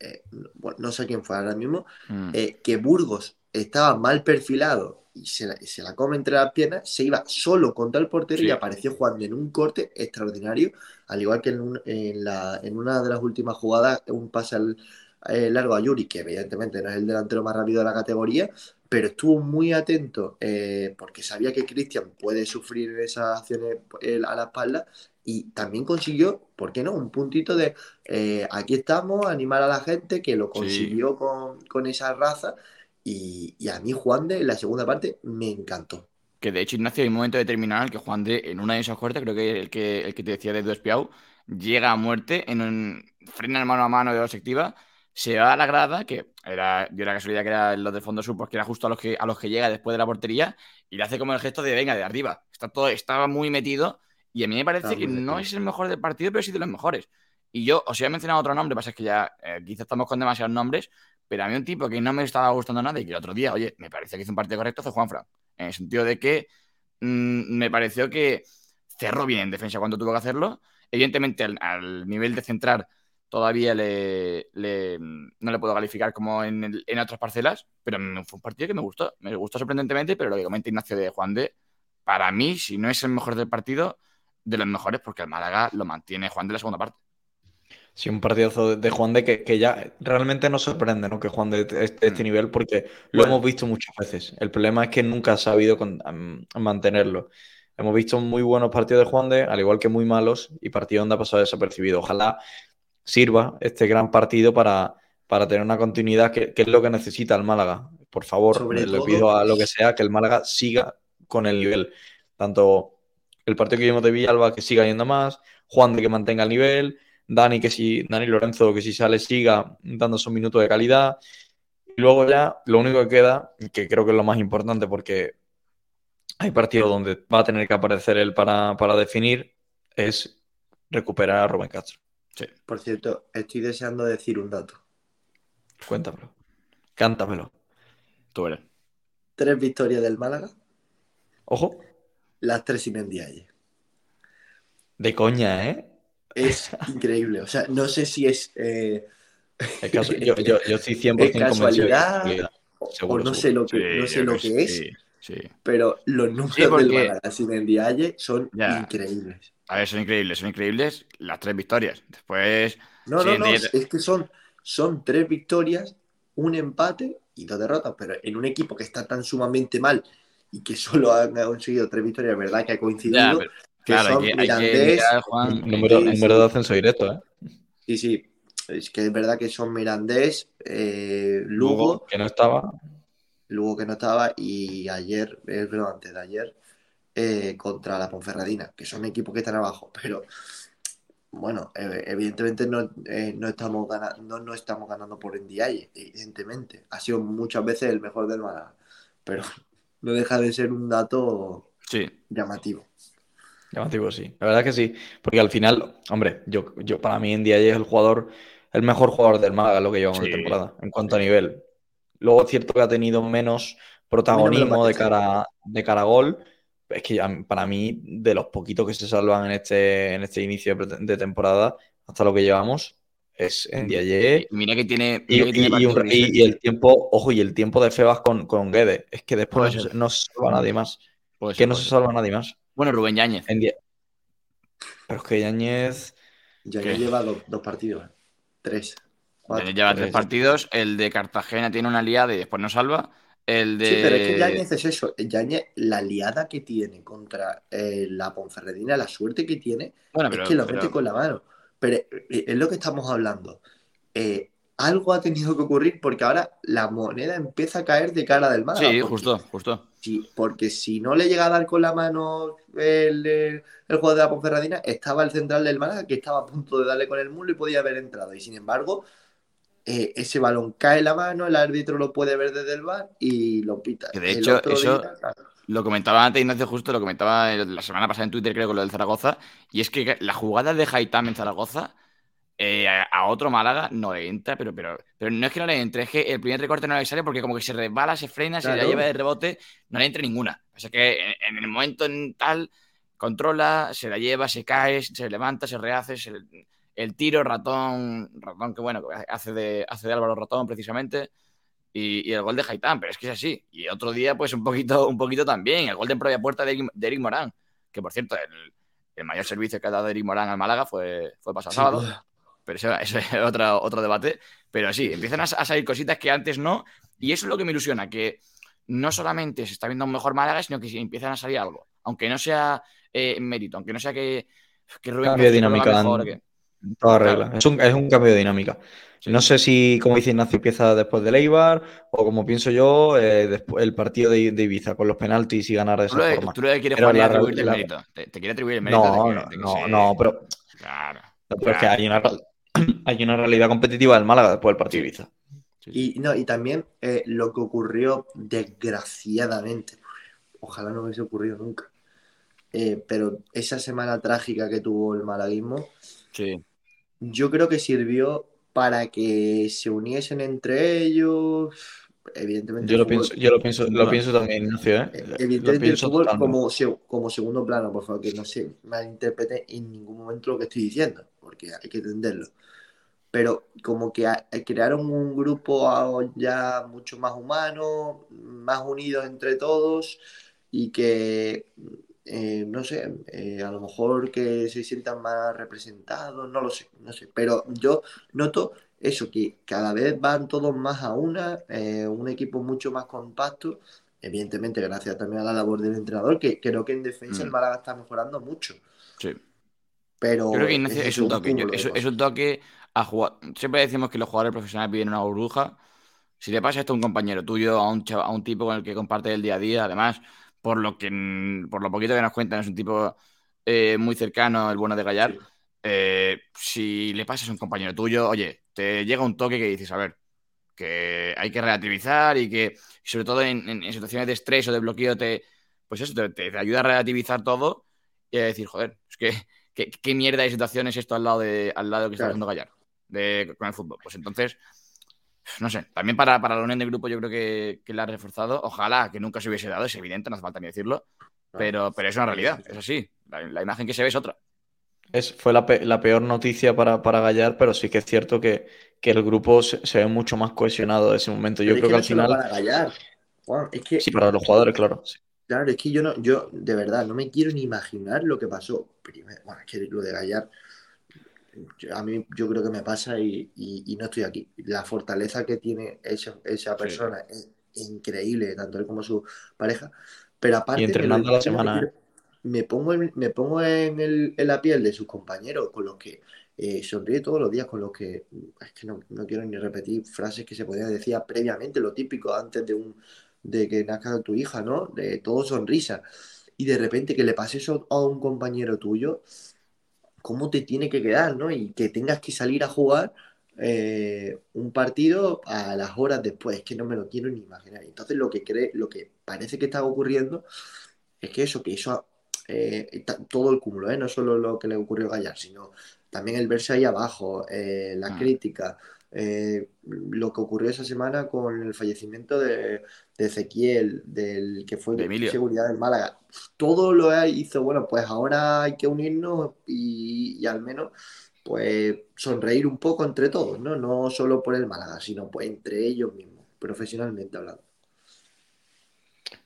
eh, bueno, no sé quién fue ahora mismo, mm. que Burgos estaba mal perfilado y se la, come entre las piernas, se iba solo contra el portero y apareció jugando en un corte extraordinario, al igual que en, en, la, en una de las últimas jugadas, un pase al, eh, largo a Yuri, que evidentemente no es el delantero más rápido de la categoría, pero estuvo muy atento eh, porque sabía que Cristian puede sufrir esas acciones a la espalda y también consiguió, ¿por qué no? Un puntito de eh, aquí estamos, animar a la gente, que lo consiguió con, con esa raza y, a mí Juan de en la segunda parte me encantó. Que de hecho, Ignacio, hay un momento determinado en el que Juan de, en una de esas cortes, creo que el que, el que te decía de Espiau, llega a muerte, en un frena mano a mano de dos activa, se va a la grada, que era, yo la casualidad que era los de fondo sur, porque era justo a los que a los que llega después de la portería, y le hace como el gesto de venga, de arriba. Está todo, estaba muy metido, y a mí me parece que no es el mejor del partido, pero sí de los mejores. Y yo os he mencionado otro nombre, pasa es que ya eh, quizás estamos con demasiados nombres, pero a mí un tipo que no me estaba gustando nada y que el otro día, oye, me parece que hizo un partido correcto fue Juanfran. En el sentido de que mm, me pareció que cerró bien en defensa cuando tuvo que hacerlo. Evidentemente, al, nivel de centrar todavía le, no le puedo calificar como en, en, otras parcelas, pero fue un partido que me gustó. Me gustó sorprendentemente, pero lo que comenta Ignacio de Juan de, para mí, si no es el mejor del partido, de los mejores, porque el Málaga lo mantiene Juan de la segunda parte. Sí, un partidazo de Juan de que, ya realmente nos sorprende, ¿no? Que Juan de este, este mm. nivel, porque lo hemos visto muchas veces. El problema es que nunca ha sabido mantenerlo. hemos visto muy buenos partidos de Juan de, al igual que muy malos, y partido donde ha pasado desapercibido. Ojalá sirva este gran partido para, para tener una continuidad, que, es lo que necesita el Málaga. Por favor, le pido a lo que sea que el Málaga siga con el nivel. Tanto el partido que vimos de Villalba, que siga yendo más, Juan de que mantenga el nivel, Dani que si, Dani Lorenzo que si sale siga dando un minutos de calidad. Y luego ya lo único que queda, que creo que es lo más importante porque hay partidos donde va a tener que aparecer él para, para definir, es recuperar a Rubén Castro. Sí. Por cierto, estoy deseando decir un dato. Cuéntamelo. Cántamelo. Tú eres. Tres victorias del Málaga. Ojo. Las tres sin Mendiaye. De coña, ¿eh? Es increíble. O sea, no sé si es. Eh... yo, yo, yo, estoy 100% casualidad, o no sé lo que, no sé lo que es. Sí, Pero los números del Málaga sin Mendiaye son increíbles. A ver, son increíbles, son increíbles las tres victorias. Después. No, no, no, es que son son tres victorias, un empate y dos derrotas, pero en un equipo que está tan sumamente mal y que solo han conseguido tres victorias, ¿verdad? Que ha coincidido. Claro, son Mirandés, número, de ascenso directo, ¿eh? Sí, sí. Es que es verdad que son Mirandés, eh, Lugo, que no estaba. Lugo que no estaba, y ayer, es verdad, antes de ayer, eh, contra la Ponferradina, que son equipos que están abajo, pero bueno, evidentemente no, eh, no, estamos ganando, no, estamos ganando por NDI, evidentemente. Ha sido muchas veces el mejor del Málaga, pero no deja de ser un dato llamativo. Llamativo, sí. La verdad que sí. Porque al final, hombre, yo, yo para mí NDI es el jugador, el mejor jugador del Málaga, lo que llevamos en la temporada, en cuanto a nivel. Luego es cierto que ha tenido menos protagonismo de cara, de cara a gol, es que para mí, de los poquitos que se salvan en este, en este inicio de temporada, hasta lo que llevamos, es en Diaye. Mira que tiene. y, el tiempo, ojo, y el tiempo de Febas con, con Guede. Es que después no, se salva nadie más. que no se salva nadie más. Bueno, Rubén Yáñez. Pero es que Yáñez. Yáñez lleva dos, partidos. Tres. Yáñez lleva tres, partidos. El de Cartagena tiene una liada y después no salva. El de... Sí, pero es que Yañez es eso. Yañez, la liada que tiene contra eh, la Ponferradina, la suerte que tiene, es que lo mete con la mano. Pero eh, es lo que estamos hablando. Eh, algo ha tenido que ocurrir porque ahora la moneda empieza a caer de cara del mar. Sí, justo, justo. Sí, porque si no le llega a dar con la mano el, el, juego de la Ponferradina, estaba el central del Málaga que estaba a punto de darle con el mulo y podía haber entrado. Y sin embargo, eh, ese balón cae en la mano, el árbitro lo puede ver desde el bar y lo pita. de hecho, eso lo comentaba antes Ignacio Justo, lo comentaba la semana pasada en Twitter, creo, con lo del Zaragoza, y es que la jugada de Haitam en Zaragoza eh, a, otro Málaga no le entra, pero, pero, pero no es que no le entre, es que el primer recorte no le sale porque como que se resbala, se frena, se la lleva de rebote, no le entra ninguna. O sea que en, el momento en tal controla, se la lleva, se cae, se levanta, se rehace, se, el tiro, ratón, ratón que bueno, hace de, hace de Álvaro Ratón precisamente, y, el gol de Haitán, pero es que es así. Y otro día, pues un poquito, un poquito también, el gol de propia puerta de, Eric Morán, que por cierto, el, mayor servicio que ha dado Eric Morán al Málaga fue, fue pasado sábado. Pero eso, es otro, otro debate. Pero sí, empiezan a, salir cositas que antes no. Y eso es lo que me ilusiona, que no solamente se está viendo un mejor Málaga, sino que empiezan a salir algo. Aunque no sea eh, mérito, aunque no sea que, que Rubén dinámica. Toda regla. Es un, cambio de dinámica. No sé si, como dice Ignacio, empieza después del Eibar o como pienso yo, eh, después, el partido de, Ibiza con los penaltis y ganar de esa forma. Tú le quieres atribuir el mérito. Te, quiere atribuir el mérito. No, no, no, pero. Claro. que hay una, hay una realidad competitiva del Málaga después del partido de Ibiza. Y, no, y también eh, lo que ocurrió, desgraciadamente, ojalá no hubiese ocurrido nunca, eh, pero esa semana trágica que tuvo el malaguismo. Sí yo creo que sirvió para que se uniesen entre ellos. Evidentemente. Yo lo pienso, yo lo pienso, lo pienso también, Ignacio, ¿eh? eh evidentemente el fútbol como, como segundo plano, por favor, que no se malinterprete en ningún momento lo que estoy diciendo, porque hay que entenderlo. Pero como que crearon un grupo ya mucho más humano, más unidos entre todos y que eh, no sé, eh, a lo mejor que se sientan más representados, no lo sé, no sé, pero yo noto eso, que cada vez van todos más a una, eh, un equipo mucho más compacto evidentemente gracias también a la labor del entrenador, que creo que en defensa Mm. el Málaga está mejorando mucho. Sí. Pero Yo creo que Ignacio es es un toque. yo- Es, un toque a jugar. Siempre decimos que los jugadores profesionales viven en una burbuja. Si le pasa esto a un compañero tuyo, a un, a un tipo con el que comparte el día a día, además, por lo que por lo poquito que nos cuentan, es un tipo eh, muy cercano, el bueno de Gallar. Eh, si le pasas a un compañero tuyo, oye, te llega un toque que dices, a ver, que hay que relativizar y que, sobre todo en, en- en situaciones de estrés o de bloqueo, te, pues eso, te, te- te ayuda a relativizar todo y a decir, joder, es que, ¿qué, qué mierda de situación es esto al lado de, al lado que está Claro. haciendo Gallar de, con el fútbol? Pues entonces, no sé, también para, para la unión de grupo yo creo que, que la ha reforzado. Ojalá que nunca se hubiese dado, es evidente, no hace falta ni decirlo, pero, pero es una realidad, es así. La, la imagen que se ve es otra. Es, fue la, pe- la peor noticia para, para Gallar, pero sí que es cierto que, que el grupo se, se ve mucho más cohesionado en ese momento. Yo Pero es creo que no al final, para Gallar, Juan, es que sí, para los jugadores, claro. sí. Claro, es que yo no, yo de verdad no me quiero ni imaginar lo que pasó. Primero, bueno, es que lo de Gallar, yo- a mí yo creo que me pasa y, y- y no estoy aquí. La fortaleza que tiene esa, esa persona es increíble, tanto él como su pareja. Pero aparte, Y entrenando a la semana, quiero- me pongo en, me pongo en, el- en la piel de sus compañeros con los que eh, sonríe todos los días, con los que es que no, no quiero ni repetir frases que se podían decir previamente, lo típico antes de un de que nazca tu hija, ¿no? De todo sonrisa. Y de repente que le pase eso a un compañero tuyo, ¿cómo te tiene que quedar, ¿no? Y que tengas que salir a jugar eh, un partido a las horas después, es que no me lo quiero ni imaginar. Entonces lo que cree, lo que parece que está ocurriendo es que eso, que eso, eh, todo el cúmulo, ¿eh? No solo lo que le ocurrió a Gallar, sino también el verse ahí abajo, eh, las Mm. críticas, eh, lo que ocurrió esa semana con el fallecimiento de, de Ezequiel, del que fue De Emilio. seguridad del Málaga. Todo lo hizo, bueno, pues ahora hay que unirnos y, y al menos pues sonreír un poco entre todos, ¿no? No solo por el Málaga, sino pues entre ellos mismos, profesionalmente hablando.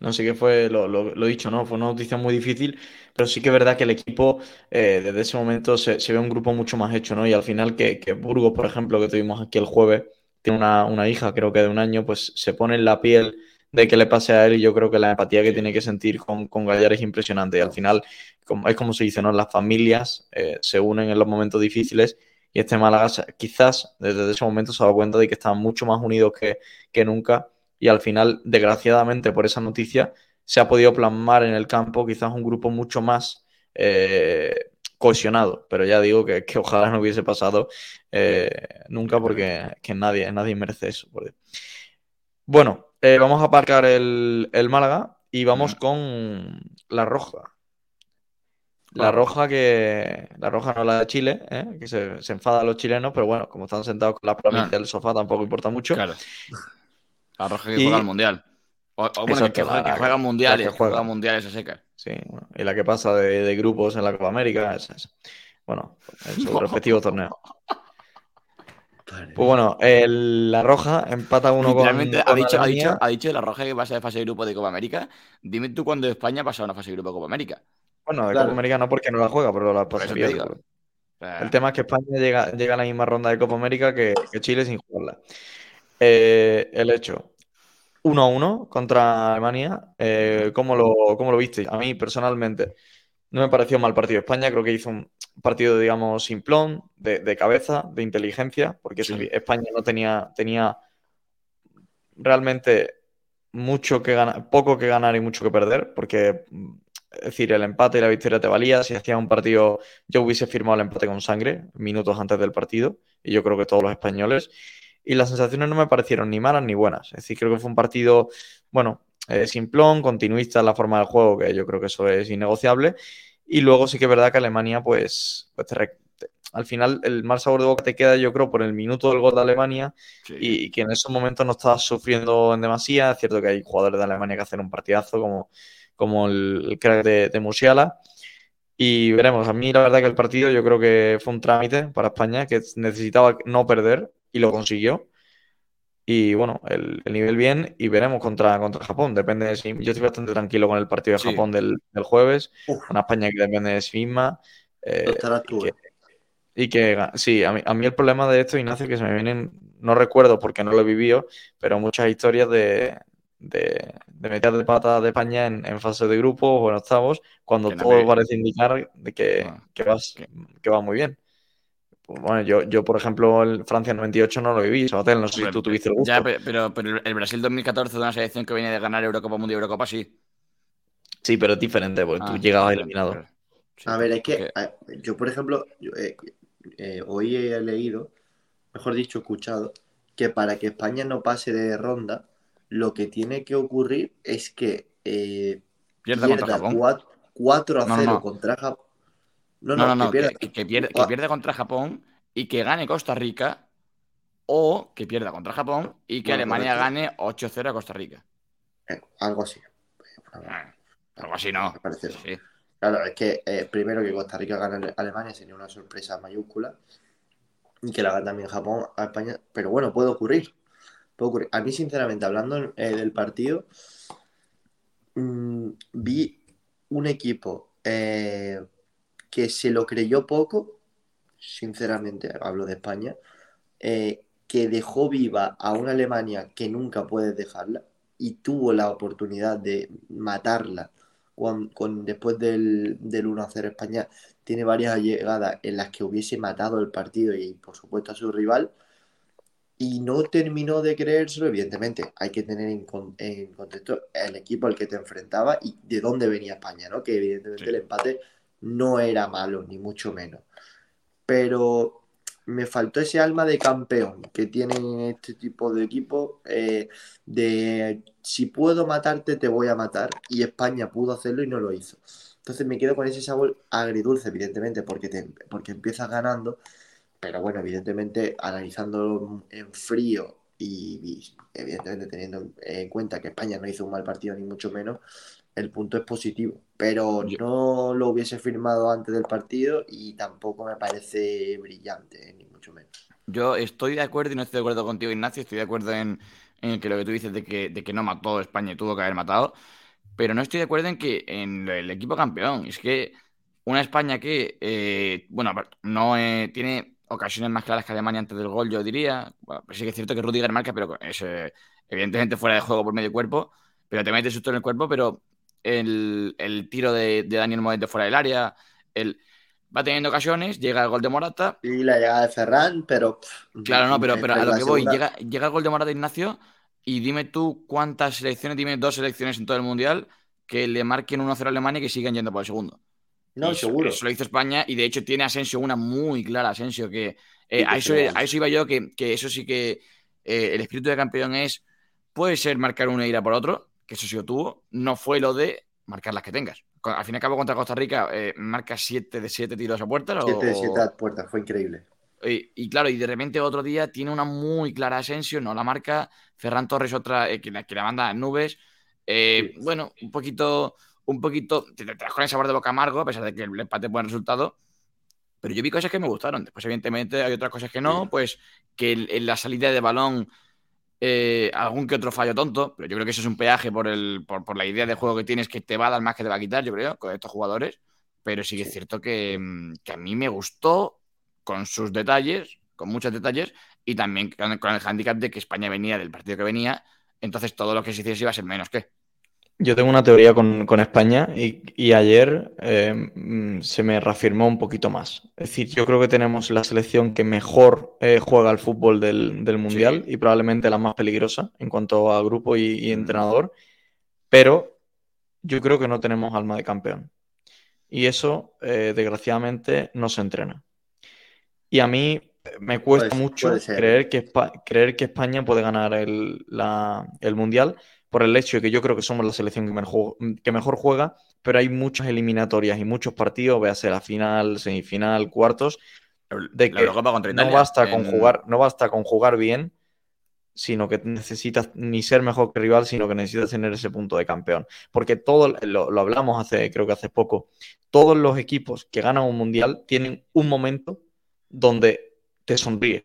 No sé qué fue lo, lo- lo dicho, ¿no? Fue una noticia muy difícil, pero sí que es verdad que el equipo eh, desde ese momento se, se ve un grupo mucho más hecho, ¿no? Y al final que, que Burgos, por ejemplo, que tuvimos aquí el jueves, tiene una, una hija, creo que de un año, pues se pone en la piel de que le pase a él y yo creo que la empatía que tiene que sentir con, con Gallar es impresionante. Y al final, como, es como se dice, ¿no? Las familias eh, se unen en los momentos difíciles y este Málaga quizás desde ese momento se ha dado cuenta de que estaban mucho más unidos que, que nunca y al final, desgraciadamente, por esa noticia, se ha podido plasmar en el campo quizás un grupo mucho más eh, cohesionado. Pero ya digo que, que ojalá no hubiese pasado eh, nunca porque que nadie, nadie merece eso. por. Bueno, eh, vamos a aparcar el, el Málaga y vamos Mm. con la Roja. La roja que. La roja no la de Chile, ¿eh? que se, se enfada a los chilenos, pero bueno, como están sentados con la palomitas Ah. del sofá, tampoco importa mucho. Claro. La roja que Y- juega al mundial. O, o bueno, Exacto, que, juega, la- que juega mundiales, que que juega mundiales a secas. Sí, bueno, y la que pasa de, de grupos en la Copa América, esa, esa. Bueno, en su respectivo torneo. Pues bueno, el- la roja empata uno con, ha dicho, ha, dicho, ha dicho la roja que pasa de fase de grupo de Copa América. Dime tú cuándo España ha pasado una fase de grupo de Copa América. Bueno, de Claro. Copa América no porque no la juega, pero la pasaría. te digo. El tema es que España llega, llega a la misma ronda de Copa América que, que Chile sin jugarla. Eh, el hecho, 1-1 contra Alemania, eh, ¿cómo lo, cómo lo viste? A mí personalmente no me pareció mal partido. España creo que hizo un partido, digamos, simplón, de, de cabeza, de inteligencia, porque Sí. España no tenía, tenía realmente mucho que ganar, poco que ganar y mucho que perder, porque es decir, el empate y la victoria te valía. Si hacía un partido, yo hubiese firmado el empate con sangre minutos antes del partido, y yo creo que todos los españoles. Y las sensaciones no me parecieron ni malas ni buenas. Es decir, creo que fue un partido, bueno, eh, simplón, continuista en la forma del juego, que yo creo que eso es innegociable. Y luego sí que es verdad que Alemania, pues, pues te te- al final el mal sabor de boca te queda, yo creo, por el minuto del gol de Alemania sí. y, y que en esos momentos no estás sufriendo en demasía. Es cierto que hay jugadores de Alemania que hacen un partidazo, como, como el, el crack de, de Musiala. Y veremos, a mí la verdad que el partido yo creo que fue un trámite para España, que necesitaba no perder y lo consiguió. Y bueno, el, el nivel bien y veremos contra, contra Japón. Depende de sí. Yo estoy bastante tranquilo con el partido de Sí. Japón del, del jueves. Uf. Una España que depende de sí misma. eh, tú, que- ¿eh? y que sí, a mí, a mí el problema de esto, Ignacio, que se me vienen, no recuerdo porque no lo he vivido, pero muchas historias de, de, de meter de pata de España en, en fase de grupos o en octavos, cuando Que no todo me- parece indicar de que, Ah, que vas, que va muy bien. Bueno, yo, yo, por ejemplo, el Francia 98 no lo viví, Sabatel, no sé si tú tuviste el gusto. Ya, pe- pero, pero el Brasil 2014 de una selección que venía de ganar Eurocopa Mundial y Eurocopa, sí. Sí, pero es diferente, porque tú Ah, llegabas claro, eliminado. claro. Sí, A ver, es que porque- yo, por ejemplo, yo, eh, eh, hoy he leído, mejor dicho, escuchado, que para que España no pase de ronda, lo que tiene que ocurrir es que eh, Pierda contra pierda Japón. 4, 4 a No, 0 no. contra Japón. No, No, no, que pierda. que- que pierde, que pierde contra Japón y que gane Costa Rica o que pierda contra Japón y que Bueno, Alemania gane 8-0 a Costa Rica. eh, algo así. Ah, Algo así no. Parece. Sí. Claro, es que eh, primero que Costa Rica gane a Alemania sería una sorpresa mayúscula y que la gane también Japón a España, pero bueno, puede ocurrir. Puede ocurrir. A mí, sinceramente, hablando eh, del partido, mm, vi un equipo eh, que se lo creyó poco, sinceramente, hablo de España, eh, que dejó viva a una Alemania que nunca puedes dejarla y tuvo la oportunidad de matarla con, con- después del, del 1-0 España tiene varias llegadas en las que hubiese matado el partido y por supuesto a su rival y no terminó de creérselo, evidentemente hay que tener en, con- en contexto el equipo al que te enfrentaba y de dónde venía España, ¿no? Que evidentemente Sí. el empate no era malo, ni mucho menos. Pero me faltó ese alma de campeón que tienen este tipo de equipos, eh, de si puedo matarte, te voy a matar. Y España pudo hacerlo y no lo hizo. Entonces me quedo con ese sabor agridulce, evidentemente, porque, te, porque empiezas ganando. Pero bueno, evidentemente, analizándolo en frío y, y evidentemente teniendo en cuenta que España no hizo un mal partido, ni mucho menos, el punto es positivo. Pero Yo- no lo hubiese firmado antes del partido y tampoco me parece brillante, ni mucho menos. Yo estoy de acuerdo y no estoy de acuerdo contigo, Ignacio. Estoy de acuerdo en, en que lo que tú dices de que, de que no mató España y tuvo que haber matado. Pero no estoy de acuerdo en que en el equipo campeón. Es que una España que, eh, bueno, no eh, tiene ocasiones más claras que Alemania antes del gol, yo diría. Bueno, pues sí que es cierto que Rudiger marca, pero es eh, evidentemente fuera de juego por medio cuerpo. Pero te mete susto en el cuerpo, pero el, el tiro de, de Daniel Moete fuera del área, el, va teniendo ocasiones, llega el gol de Morata Y la llegada de Ferran, pero. pff, Claro, no, pero, pero a lo que voy, llega, llega el gol de Morata Ignacio y dime tú cuántas selecciones, dime dos selecciones en todo el Mundial que le marquen 1-0 a Alemania y que sigan yendo por el segundo. No, eso- seguro. Eso lo hizo España y de hecho tiene Asensio una muy clara, Asensio, que eh, a, eso, a eso iba yo, que, que eso sí que eh, el espíritu de campeón es, puede ser marcar una ira por otro, que eso sí lo tuvo, no fue lo de marcar las que tengas. Con- Al fin y al cabo contra Costa Rica eh, marca 7 de 7 tiros a puerta. 7 de 7 a puertas, fue increíble. y, y claro, y de repente otro día tiene una muy clara Asensio, no la marca. Ferran Torres, otra eh, que, la, que la manda a nubes. Eh, Sí. Bueno, un poquito, un poquito, te, te trajo el sabor de boca amargo, a pesar de que el empate es buen resultado. Pero yo vi cosas que me gustaron. Después, evidentemente, hay otras cosas que no. Sí. Pues que en la salida de balón, eh, algún que otro fallo tonto. Pero yo creo que eso es un peaje por, el, por, por la idea de juego que tienes, que te va a dar más que te va a quitar, yo creo, con estos jugadores. Pero sí que es cierto que, mm, que a mí me gustó con sus detalles, con muchos detalles, y también con, con el handicap de que España venía del partido que venía, entonces todo lo que se hiciese iba a ser menos que. Yo tengo una teoría con, con España y, y ayer eh, mm, se me reafirmó un poquito más. Es decir, yo creo que tenemos la selección que mejor eh, juega al fútbol del, del Mundial y probablemente la más peligrosa en cuanto a grupo y, y Mm. entrenador, pero yo creo que no tenemos alma de campeón. Y eso, eh, desgraciadamente, no se entrena. Y a mí eh, me cuesta Puede- mucho puede creer que, creer que España puede ganar el, la- el Mundial por el hecho de que yo creo que somos la selección que mejor, que mejor juega, pero hay muchas eliminatorias y muchos partidos, véase la final, semifinal, cuartos, de que Eurocopa contra no Italia. basta con en- jugar, no basta con jugar bien, sino que necesitas ni ser mejor que rival, sino que necesitas tener ese punto de campeón. Porque todo, lo, lo hablamos hace, creo que hace poco, todos los equipos que ganan un mundial tienen un momento donde te sonríe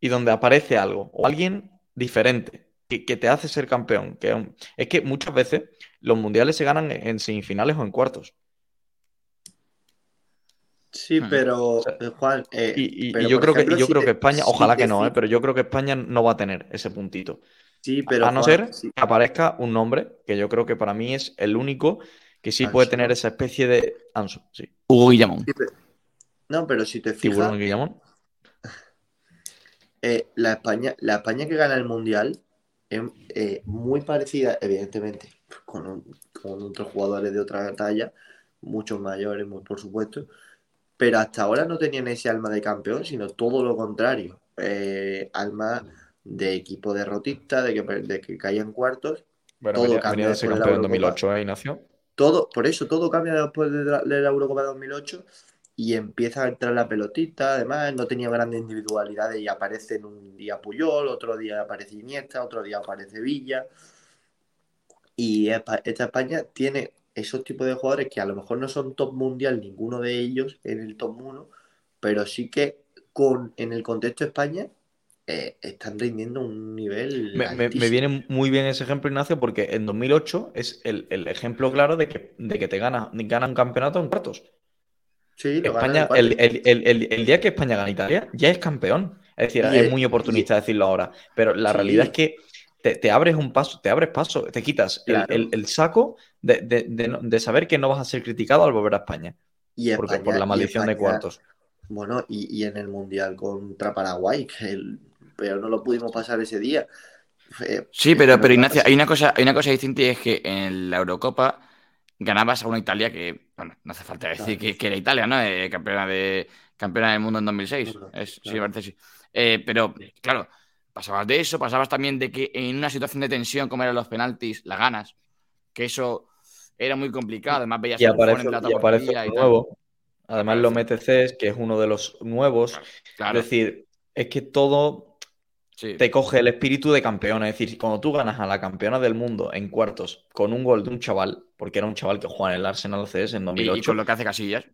y donde aparece algo o alguien diferente que, que te hace ser campeón. Que es que muchas veces los mundiales se ganan en semifinales o en cuartos. Sí, Hmm. pero, sea, eh, Juan, eh, Y, y- y pero, yo creo que, ejemplo, yo si creo te- que España, si ojalá que no, ¿eh? pero yo creo que España no va a tener ese puntito. Sí, pero a no Juan, ser sí. que aparezca un nombre que yo creo que para mí es el único que sí puede tener esa especie de Ansu, sí. Hugo Guillamón. Sí, pero- No, pero si te fijas, Tiburón Guillamón. eh, la España, la España que gana el Mundial eh, muy parecida, evidentemente, con, un- con otros jugadores de otra talla, muchos mayores, muy por supuesto, pero hasta ahora no tenían ese alma de campeón, sino todo lo contrario. Eh, alma de equipo derrotista, de que, de que caían cuartos, Bueno, Todo venía, cambia venía de ser campeón en Eurocopa. 2008, ¿eh, Ignacio? todo, por eso todo cambia después de la, de la Eurocopa 2008 y empieza a entrar la pelotita, además no tenía grandes individualidades y aparecen un día Puyol, otro día aparece Iniesta, otro día aparece Villa y esta España tiene esos tipos de jugadores que a lo mejor no son top mundial ninguno de ellos en el top 1, pero sí que con, en el contexto de España eh, están rindiendo un nivel Me, me- me altísimo. viene muy bien ese ejemplo, Ignacio, porque en 2008 es el, el ejemplo claro de que, de que te gana, gana un campeonato en cuartos. Sí, lo España, el, el- el- el- el día que España gana Italia, ya es campeón. Es decir, Y es el- muy oportunista decirlo ahora, pero la Sí. realidad es que te, te abres un paso, te abres paso, te quitas el, Claro. el- el saco de, de- de saber que no vas a ser criticado al volver a España, Y porque por la maldición de cuartos. Bueno, y, y en el Mundial contra Paraguay, que el, pero no lo pudimos pasar ese día. Eh, Sí, pero, pero Ignacio, hay una cosa, hay una cosa distinta y es que en la Eurocopa ganabas a una Italia que, bueno, no hace falta decir Claro. que, que era Italia, ¿no? Eh, campeona, de, campeona del mundo en 2006. Mundo, Es- Sí, claro. parece sí. Eh, pero, claro, pasabas de eso, pasabas también de que en una situación de tensión como eran los penaltis, la ganas, que eso era muy complicado. Además, veías Y aparece, la y aparece y tal. nuevo. Además, lo MTCs, que es uno de los nuevos. Claro, Es decir, es que todo sí. te coge el espíritu de campeón. Es decir, cuando tú ganas a la campeona del mundo en cuartos con un gol de un chaval, porque era un chaval que juega en el Arsenal CS en Y, y 2008, con lo que hace Casillas,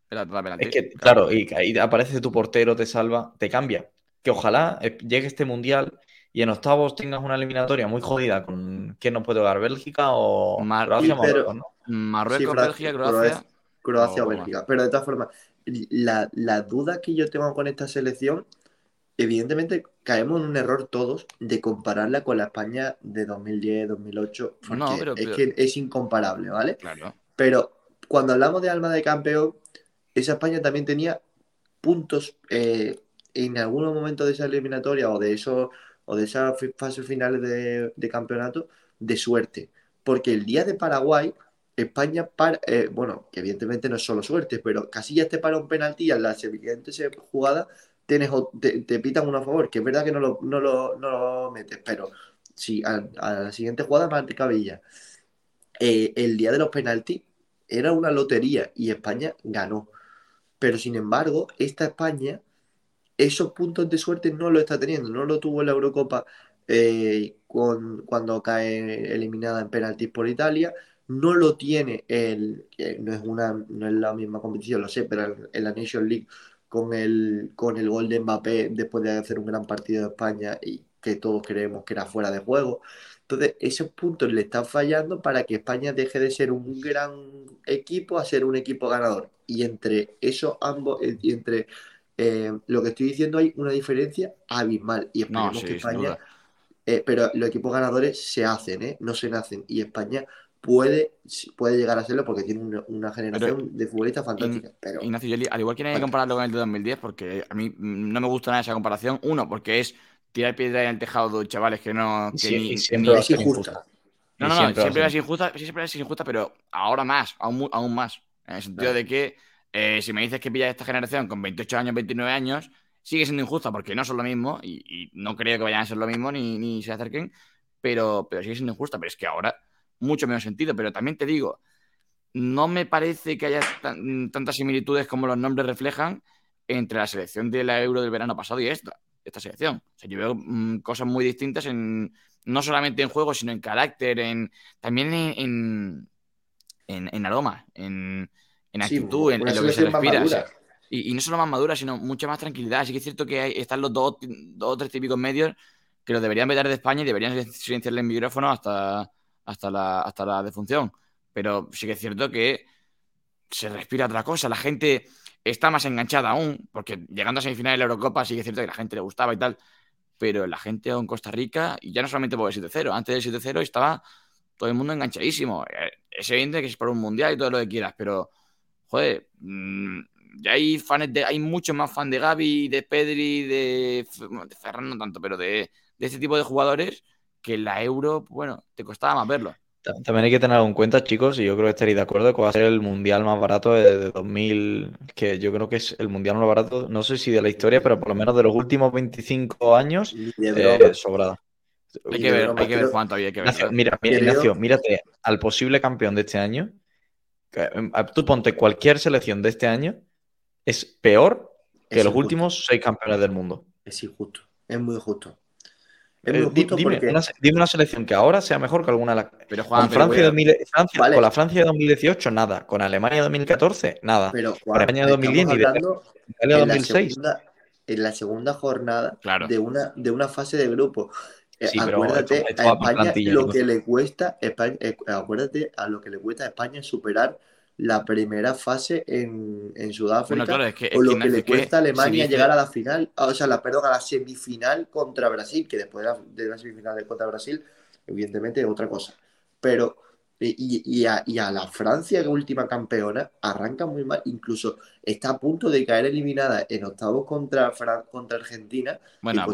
es que, claro, y ahí aparece tu portero, te salva, te cambia. Que ojalá eh, llegue este mundial y en octavos tengas una eliminatoria muy jodida con quién nos puede dar, Bélgica o Mar- Croacia, Sí, pero- Marruecos, ¿no? Marruecos, Sí, Bélgica, Croacia. Croacia o o- Bélgica. Pero de todas formas, la, la duda que yo tengo con esta selección, evidentemente caemos en un error todos de compararla con la España de 2010, 2008, porque No, pero- es que es incomparable, ¿vale? Claro. Pero cuando hablamos de alma de campeón, esa España también tenía puntos eh, en algunos momentos de esa eliminatoria o de esos o de esas fases finales de, de campeonato de suerte. Porque el día de Paraguay, España para, eh, bueno, que evidentemente no es solo suerte, pero Casillas te para un penalti y en la siguiente jugada tienes, te, te pitan uno a favor, que es verdad que no lo, no lo, no lo metes, pero si a, la siguiente jugada Villa. Eh, el día de los penaltis era una lotería y España ganó. Pero sin embargo, esta España, esos puntos de suerte no lo está teniendo. No lo tuvo en la Eurocopa eh, con- cuando cae eliminada en penaltis por Italia. No lo tiene el, que no es una, no es la misma competición, lo sé, pero en la Nation League con el, con el gol de Mbappé después de hacer un gran partido de España y que todos creemos que era fuera de juego. Entonces, esos puntos le están fallando para que España deje de ser un gran equipo a ser un equipo ganador. Y entre eso ambos, eh, y entre eh, lo que estoy diciendo hay una diferencia abismal. Y No, esperemos sí, que España, eh, pero los equipos ganadores se hacen, ¿eh? No se nacen. Y España puede, puede llegar a serlo porque tiene una, una generación de futbolistas fantástica. Pero Ignacio, yo, al igual que no hay que Vale. compararlo con el de 2010, porque a mí no me gusta nada esa comparación. Uno, porque es tirar piedra en el tejado de chavales que no. Que ni- y siempre ni- es injusta. injusta. No, no, no, siempre va a siempre ser es injusta, sí, siempre es injusta, pero ahora más, aún, aún más. En el sentido Claro. de que eh, si me dices que pillas esta generación con 28 años, 29 años, sigue siendo injusta porque no son lo mismo y, y no creo que vayan a ser lo mismo ni, ni se acerquen, pero, pero sigue siendo injusta. Pero es que ahora, mucho menos sentido. Pero también te digo, no me parece que haya tan- tantas similitudes como los nombres reflejan entre la selección de la Euro del verano pasado y esta, esta selección. O sea, yo veo mm, cosas muy distintas en no solamente en juego, sino en carácter, en también en, en, en- aroma, en, en actitud, en, lo que se respira. madura. o sea, y, y no solo más madura, sino mucha más tranquilidad. Así que es cierto que hay- están los dos, dos o tres típicos medios que los deberían vetar de España y deberían silenciarle el micrófono hasta, hasta, la, hasta la defunción. Pero sí que es cierto que se respira otra cosa. La gente está más enganchada aún, porque llegando a semifinales de la Eurocopa sí que es cierto que la gente le gustaba y tal. pero la gente en Costa Rica, y ya no solamente por el 7-0, antes del 7-0 estaba todo el mundo enganchadísimo. Eh, es evidente que es por un mundial y todo lo que quieras, pero, joder, mm, ya hay fans de, hay mucho más fan de Gaby, de Pedri, de, de Ferran, no tanto, pero de, de este tipo de jugadores que la Euro, bueno, te costaba más verlo. También hay que tener en cuenta, chicos, y yo creo que estaréis de acuerdo, que va a ser el mundial más barato de, 2000, que yo creo que es el mundial más barato, no sé si de la historia, pero por lo menos de los últimos 25 años, eh, sobrada. Hay que ver, hay que ver cuánto había que ver. mira, mira Ignacio, mírate al posible campeón de este año. Em, tú ponte cualquier selección de este año, es peor que los últimos seis campeones del mundo. Es injusto, es muy justo. Eh, dime, una, selección que ahora sea mejor que alguna de las. Pero con Francia, con la Francia de 2018, nada. Con Alemania de 2014, nada. Pero, con España de 2010 y de Italia 2006. en la segunda jornada de, una, de una fase de grupo. Eh, acuérdate a España lo que le cuesta, España, eh, acuérdate a lo que le cuesta a España superar la primera fase en, Sudáfrica o lo que, le cuesta a Alemania llegar a la final, o sea, la, perdón, a la semifinal contra Brasil, que después de la, semifinal de contra Brasil, evidentemente es otra cosa. Pero, y, a, la Francia, que última campeona, arranca muy mal, incluso está a punto de caer eliminada en octavos contra, contra Argentina. Bueno,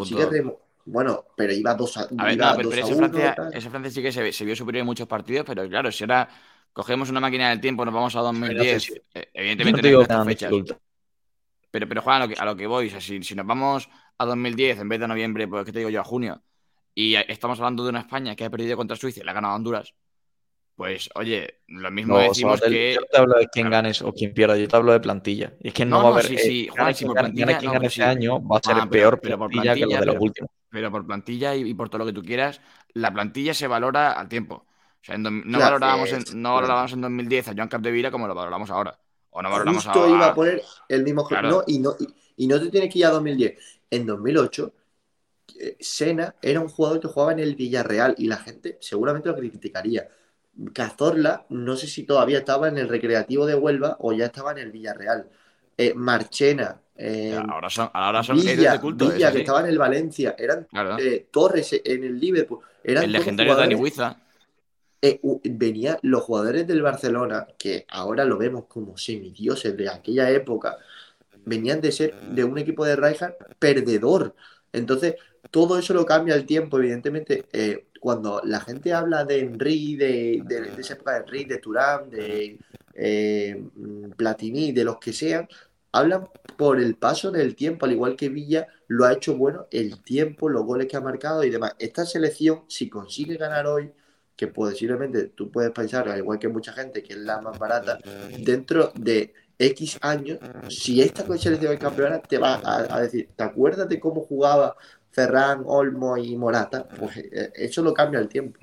bueno, pero iba dos a, a, ver, pero, esa, Francia, esa, Francia, sí que se, se vio superior en muchos partidos, pero claro, si era cogemos una máquina del tiempo, nos vamos a 2010, eh, evidentemente no, hay fechas. Pero, pero Juan, a lo que, a lo que voy, si, nos vamos a 2010 en vez de noviembre, pues que te digo yo, a junio, y estamos hablando de una España que ha perdido contra Suiza y la ha ganado Honduras, pues oye, lo mismo decimos que. Yo no te hablo de quién ganes o quién pierda, yo te hablo de plantilla. Y es que no, va a haber. Sí, sí, Juan, si por plantilla. Quien gane este año va a ser ah, peor pero, por plantilla que lo de los últimos. Pero por plantilla y, por todo lo que tú quieras, la plantilla se valora al tiempo no, valorábamos en, no valorábamos en 2010 a Joan Capdevila como lo valoramos ahora. O no valoramos Justo iba a poner el mismo claro. y, no, y, no te tienes que ir a 2010. En 2008, eh, Sena era un jugador que jugaba en el Villarreal y la gente seguramente lo criticaría. Cazorla, no sé si todavía estaba en el Recreativo de Huelva o ya estaba en el Villarreal. Eh, Marchena, eh, ahora son, ahora son Villa, de culto. Villa, que estaba en el Valencia, eran Torres en el Liverpool. Eran el legendario Dani Huiza. Eh, venía los jugadores del Barcelona, que ahora lo vemos como semidioses de aquella época, venían de ser de un equipo de Rijkaard perdedor. Entonces, todo eso lo cambia el tiempo, evidentemente. Eh, cuando la gente habla de Henry, de, de, esa época de Henry, de Turán, de eh, Platini, de los que sean, hablan por el paso del tiempo, al igual que Villa lo ha hecho bueno el tiempo, los goles que ha marcado y demás. Esta selección, si consigue ganar hoy, que posiblemente tú puedes pensar, al igual que mucha gente, que es la más barata, dentro de X años, si esta selección campeona, te va a, decir, ¿te acuerdas de cómo jugaba Ferran, Olmo y Morata? Pues eh, eso lo cambia el tiempo.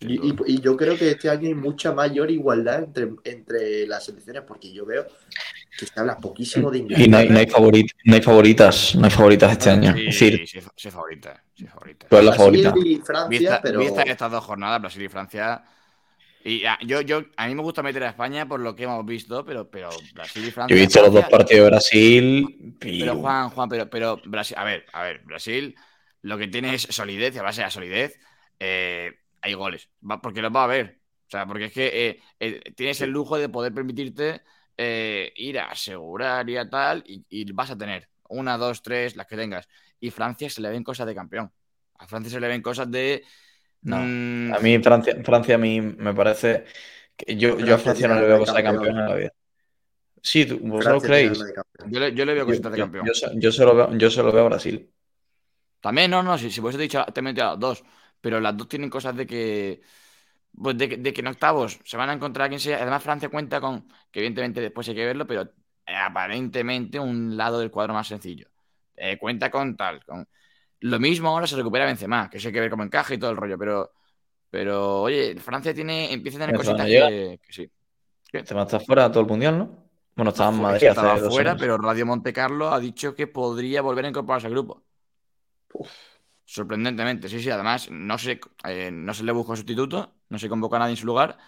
Y, yo creo que este año hay mucha mayor igualdad entre, entre las selecciones, porque yo veo que se habla poquísimo de Inglaterra. Y no hay, no hay, favoritas, no hay favoritas este año. Sí, sí, sí, sí, favorita. Sí, favorita. Tú la favorita. y Francia, pero... Vista estas dos jornadas, Brasil y Francia. Y a, yo, yo, a mí me gusta meter a España por lo que hemos visto, pero, pero Brasil y Francia. Yo he visto los dos partidos de Brasil. Pero Juan, Juan, pero, pero Brasil, a ver, a ver, Brasil lo que tiene es solidez, y a base de solidez. Eh, hay goles, porque los va a haber. O sea, porque es que eh, eh, tienes el lujo de poder permitirte eh, ir a asegurar y a tal, y, vas a tener una, dos, tres, las que tengas. Y Francia se le ven cosas de campeón. A Francia se le ven cosas de. No. Mm, a mí, Francia, Francia a mí me parece. Que yo, yo a Francia no le veo cosas de campeón en la vida. Sí, ¿vosotros creéis? Yo le, yo le, veo cosas de campeón. Yo, yo, se lo veo, yo se lo veo a Brasil. También, no, no, si, si vos he dicho, te he metido dos pero las dos tienen cosas de que, pues de, que en octavos se van a encontrar a quien sea. Además, Francia cuenta con, que evidentemente después hay que verlo, pero aparentemente un lado del cuadro más sencillo. Eh, cuenta con tal, con... Lo mismo ahora se recupera Benzema, que eso hay que ver cómo encaja y todo el rollo, pero, pero oye, Francia tiene, empieza a tener cositas que, sí. Benzema está fuera todo el mundial, ¿no? Bueno, estaba en Madrid. Estaba fuera, pero Radio Monte Carlo ha dicho que podría volver a incorporarse al grupo. Sorprendentemente, sí, sí. Además, no se, eh, no se le buscó sustituto, no se convoca a nadie en su lugar.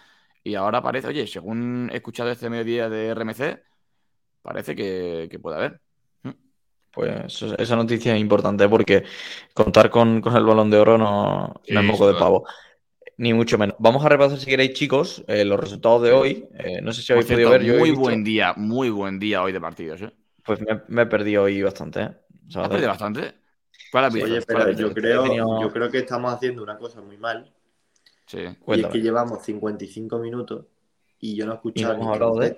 Y ahora parece, oye, según he escuchado este mediodía de RMC, parece que, puede haber. Mm. Pues esa noticia es importante porque contar con, con el balón de oro no, no Sí, es moco de pavo. Ni mucho menos. Vamos a repasar, si queréis, chicos, eh, los resultados de hoy. Eh, no sé si habéis cierto, podido ver. Yo muy visto- buen día, muy buen día hoy de partidos, ¿eh? Pues me, me he perdido hoy bastante, ¿eh? ¿Has perdido bastante? ¿Cuál has visto? Oye, ¿Cuál has pero visto? yo creo, tenido- yo creo que estamos haciendo una cosa muy mal. Sí. Y es que llevamos 55 minutos y yo no he escuchado ni de-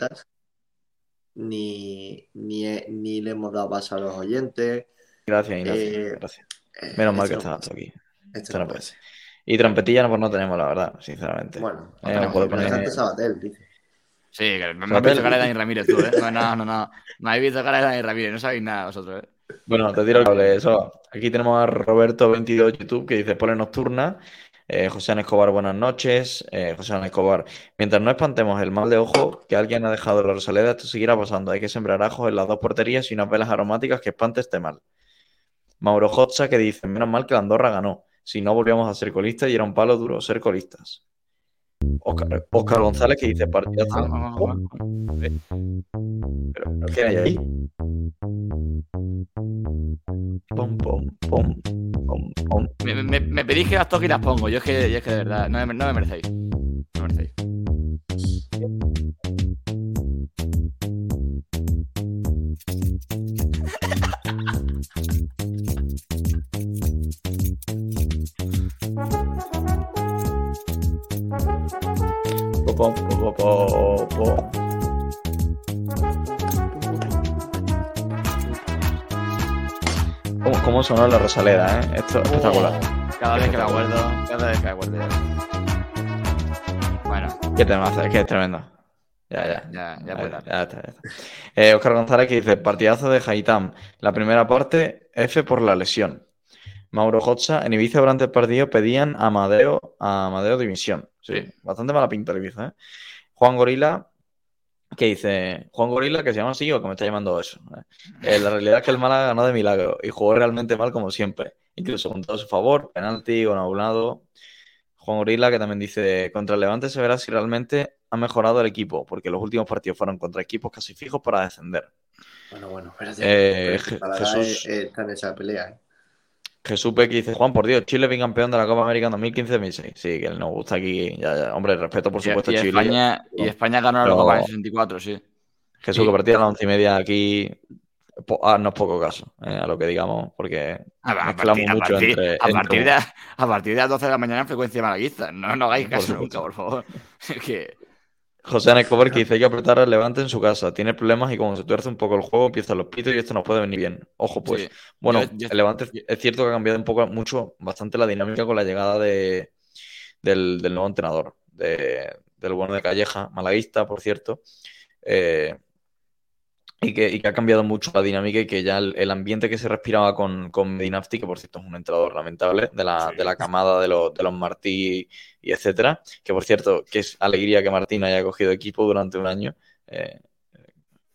ni, ni, ni le hemos dado paso a los oyentes. Gracias, Ignacio. Eh, gracias. Eh, Menos mal que esto no estás aquí. Esto Esto no no puede ser. Y trompetilla pues no tenemos, la verdad, sinceramente. Bueno, Eh, tenemos, puedo poner- Bastante Sabatel, dice. Sí, que no, no habéis visto cara de Dani Ramírez tú, ¿eh? No, no, no, no. No habéis visto cara de Dani Ramírez, no sabéis nada vosotros, ¿eh? Bueno, te tiro el cable. Eso. Aquí tenemos a Roberto22 YouTube que dice Pole Nocturna. Eh, José Ana Escobar, buenas noches. Eh, José Ana Escobar, mientras no espantemos el mal de ojo que alguien ha dejado la Rosaleda, esto seguirá pasando. Hay que sembrar ajos en las dos porterías y unas velas aromáticas que espante este mal. Mauro Hotza que dice, menos mal que la Andorra ganó. Si no, volvíamos a ser colistas y era un palo duro ser colistas. Oscar, Oscar González que dice partidazo. Ah, ah, ah, Pero, ¿pero ¿qué hay ahí? Pom, pom, pom, pom, pom. Me, me- me pedís que las toque y las pongo. Yo es que, yo es que de verdad, no me, no me merecéis. No me merecéis. Po, po, po, po, po. ¿Cómo, cómo sonó la Rosaleda, eh? Esto es espectacular. Cada vez que me acuerdo, cada vez que me acuerdo. Bueno, Qué temazo, es que es tremendo. Ya, ya. ya, ya puede está, ya está. Eh, Oscar González que dice, partidazo de Haitán. La primera parte, F por la lesión. Mauro Hotza, en Ibiza durante el partido pedían a Amadeo, a Amadeo dimisión. Sí, bastante mala pinta el Ibiza, ¿eh? Juan Gorila, que dice, Juan Gorila, que se llama así o que me está llamando eso. ¿eh? Eh, la realidad es que el Málaga ganó de milagro y jugó realmente mal como siempre. Incluso con todo a su favor, penalti, gol anulado. Juan Gorila, que también dice, contra el Levante se verá si realmente ha mejorado el equipo, porque los últimos partidos fueron contra equipos casi fijos para descender. Bueno, bueno, espérate. Eh, Jesús- es- está en esa pelea, ¿eh? Jesús Peque dice, Juan, por Dios, Chile bicampeón de la Copa América en 2015-2016. Sí, que él nos gusta aquí. Ya, ya. Hombre, respeto por supuesto y, a Chile. España, y España ganó la Copa en 64, sí. Jesús, Sí. que a las once y media aquí, ah, no es poco caso, eh, a lo que digamos, porque A, partir, a mucho partir- entre, a entre- partir de, a partir de las 12 de la mañana en frecuencia malaguista. No, no hagáis Por caso supuesto. nunca, por favor. Es que, José Ana Escobar que dice hay que apretar al Levante en su casa. Tiene problemas y como se tuerce un poco el juego, empiezan los pitos y esto nos puede venir bien. Ojo, pues. sí. Bueno, Yo- yo- el Levante es cierto que ha cambiado un poco, mucho, bastante la dinámica con la llegada de, del, del nuevo entrenador, de- del bueno de Calleja, malaguista, por cierto. Eh, y que, y que ha cambiado mucho la dinámica y que ya el, el ambiente que se respiraba con, con Medinafti, que por cierto es un entrenador lamentable, de la, Sí. de la camada de los, de los Martí y etcétera, que por cierto, que es alegría que Martín haya cogido equipo durante un año. Eh,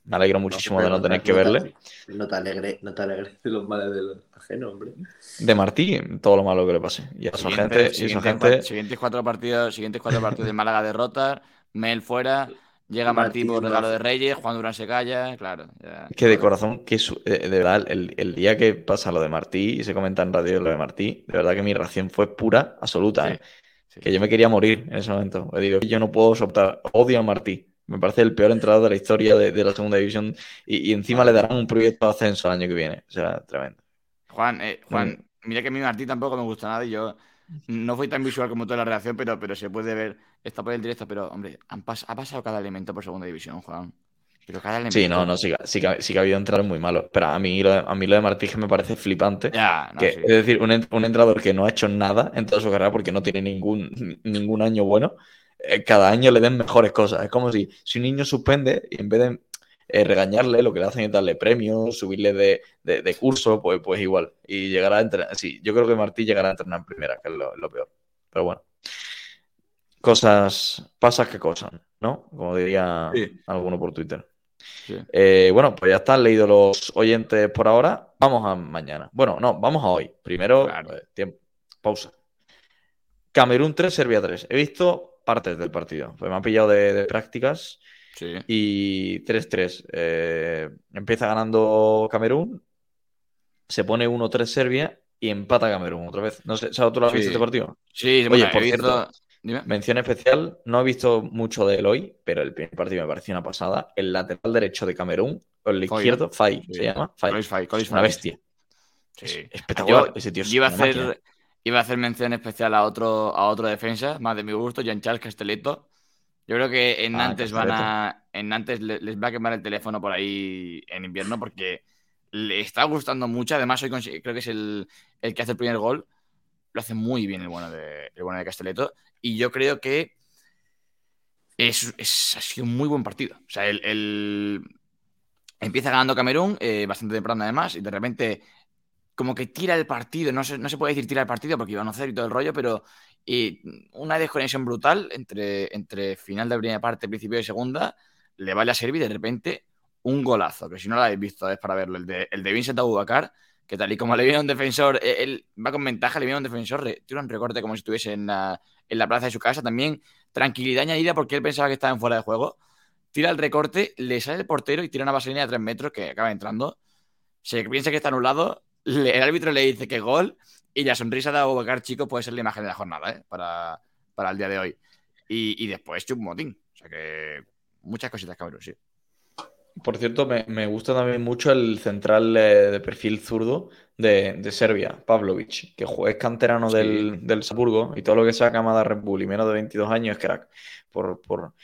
me alegro muchísimo de no tener te- que verle. te- No te alegres, no te alegres de los males de los ajenos, hombre. De Martí, todo lo malo que le pase. Y a su siguiente- gente, y su siguientes, gente siguientes cuatro partidos, siguientes cuatro partidos de Málaga derrotas, Mel fuera, llega Martín Martín por regalo de Reyes, Juan Durán se calla, claro. ya. que de corazón, que su- eh, de verdad, el, el día que pasa lo de Martí y se comenta en radio lo de Martí, de verdad que mi reacción fue pura, absoluta, Sí, ¿eh? sí. Que yo me quería morir en ese momento. Le digo, yo no puedo soportar, odio a Martí. Me parece el peor entrenador de la historia de, de la segunda división y, y encima le darán un proyecto de ascenso el año que viene. O sea, tremendo. Juan, eh, Juan, mira que a mí Martín tampoco me gusta nada y yo no fui tan visual como toda la reacción, pero, pero se puede ver, está por el directo, pero hombre, han pas- ha pasado cada elemento por segunda división, Juan. Pero cada elemento. Sí, no, no, sí, que- sí, sí que ha habido entrenadores muy malos. Pero a mí, lo de- a mí lo de Martí que me parece flipante. Ya, no, que, sí. Es decir, un, un entrenador que no ha hecho nada en toda su carrera porque no tiene ningún, ningún año bueno, eh, cada año le den mejores cosas. Es como si, si un niño suspende y en vez de eh, regañarle, lo que le hacen es darle premios, subirle de, de- de curso, pues, pues igual. Y llegará a entrenar. Sí, yo creo que Martí llegará a entrenar en primera, que es lo, lo peor. Pero bueno. Cosas, pasas que cosas, ¿no? Como diría Sí. alguno por Twitter. Sí. Eh, bueno, pues ya están leídos los oyentes por ahora. Vamos a mañana. Bueno, no, vamos a hoy. Primero, Claro. eh, tiempo, pausa. Camerún 3, Serbia 3. He visto partes del partido. Pues me han pillado de, de prácticas Sí. y 3-3. Eh, empieza ganando Camerún se pone 1-3 Serbia y empata Camerún otra vez. No sé, ¿sabes tú lo has Sí. visto este partido? Sí, Oye, bueno, por visto- cierto, Dime. Mención especial, no he visto mucho de él hoy, pero el primer partido me pareció una pasada. El lateral derecho de Camerún, o el Foy, izquierdo, Sí. se llama. Fai. Colis Fai, Colis Es una bestia. Sí. Es espectacular. Yo- Ese tío es Yo iba a máquina. hacer, iba a hacer mención especial a otro, a otro defensa, más de mi gusto, Jean-Charles Castelletto. Yo creo que en Ah, Nantes van a. En Nantes les va a quemar el teléfono por ahí en invierno porque le está gustando mucho. Además, hoy creo que es el, el que hace el primer gol. Lo hace muy bien el bueno de, el bueno de Castelletto. Y yo creo que es, es- ha sido un muy buen partido. O sea, el, el- empieza ganando Camerún, eh, bastante temprano además, y de repente como que tira el partido, no se, no se puede decir tira el partido porque iban a hacer y todo el rollo, pero eh, una desconexión brutal entre, entre final de primera parte, principio de segunda, le vale a Servi y de repente un golazo, que si no lo habéis visto es para verlo, el de, de Vincent Abubakar, que tal y como le viene a un defensor, eh, él va con ventaja, le viene un defensor, tira un recorte como si estuviese en la, en la plaza de su casa, también tranquilidad añadida porque él pensaba que estaba en fuera de juego, tira el recorte, le sale el portero y tira una vaselina de 3 metros que acaba entrando, se piensa que está anulado, el árbitro le dice que gol y la sonrisa de Abubakar Chico puede ser la imagen de la jornada ¿eh? para, para el día de hoy. Y, y después Chupmotín. O sea que muchas cositas, cabrón, sí. Por cierto, me, me gusta también mucho el central eh, de perfil zurdo de, de Serbia, Pavlovic, que es canterano Sí. del, del Salzburgo y todo lo que sea Camada Red Bull y menos de 22 años es crack, por, por,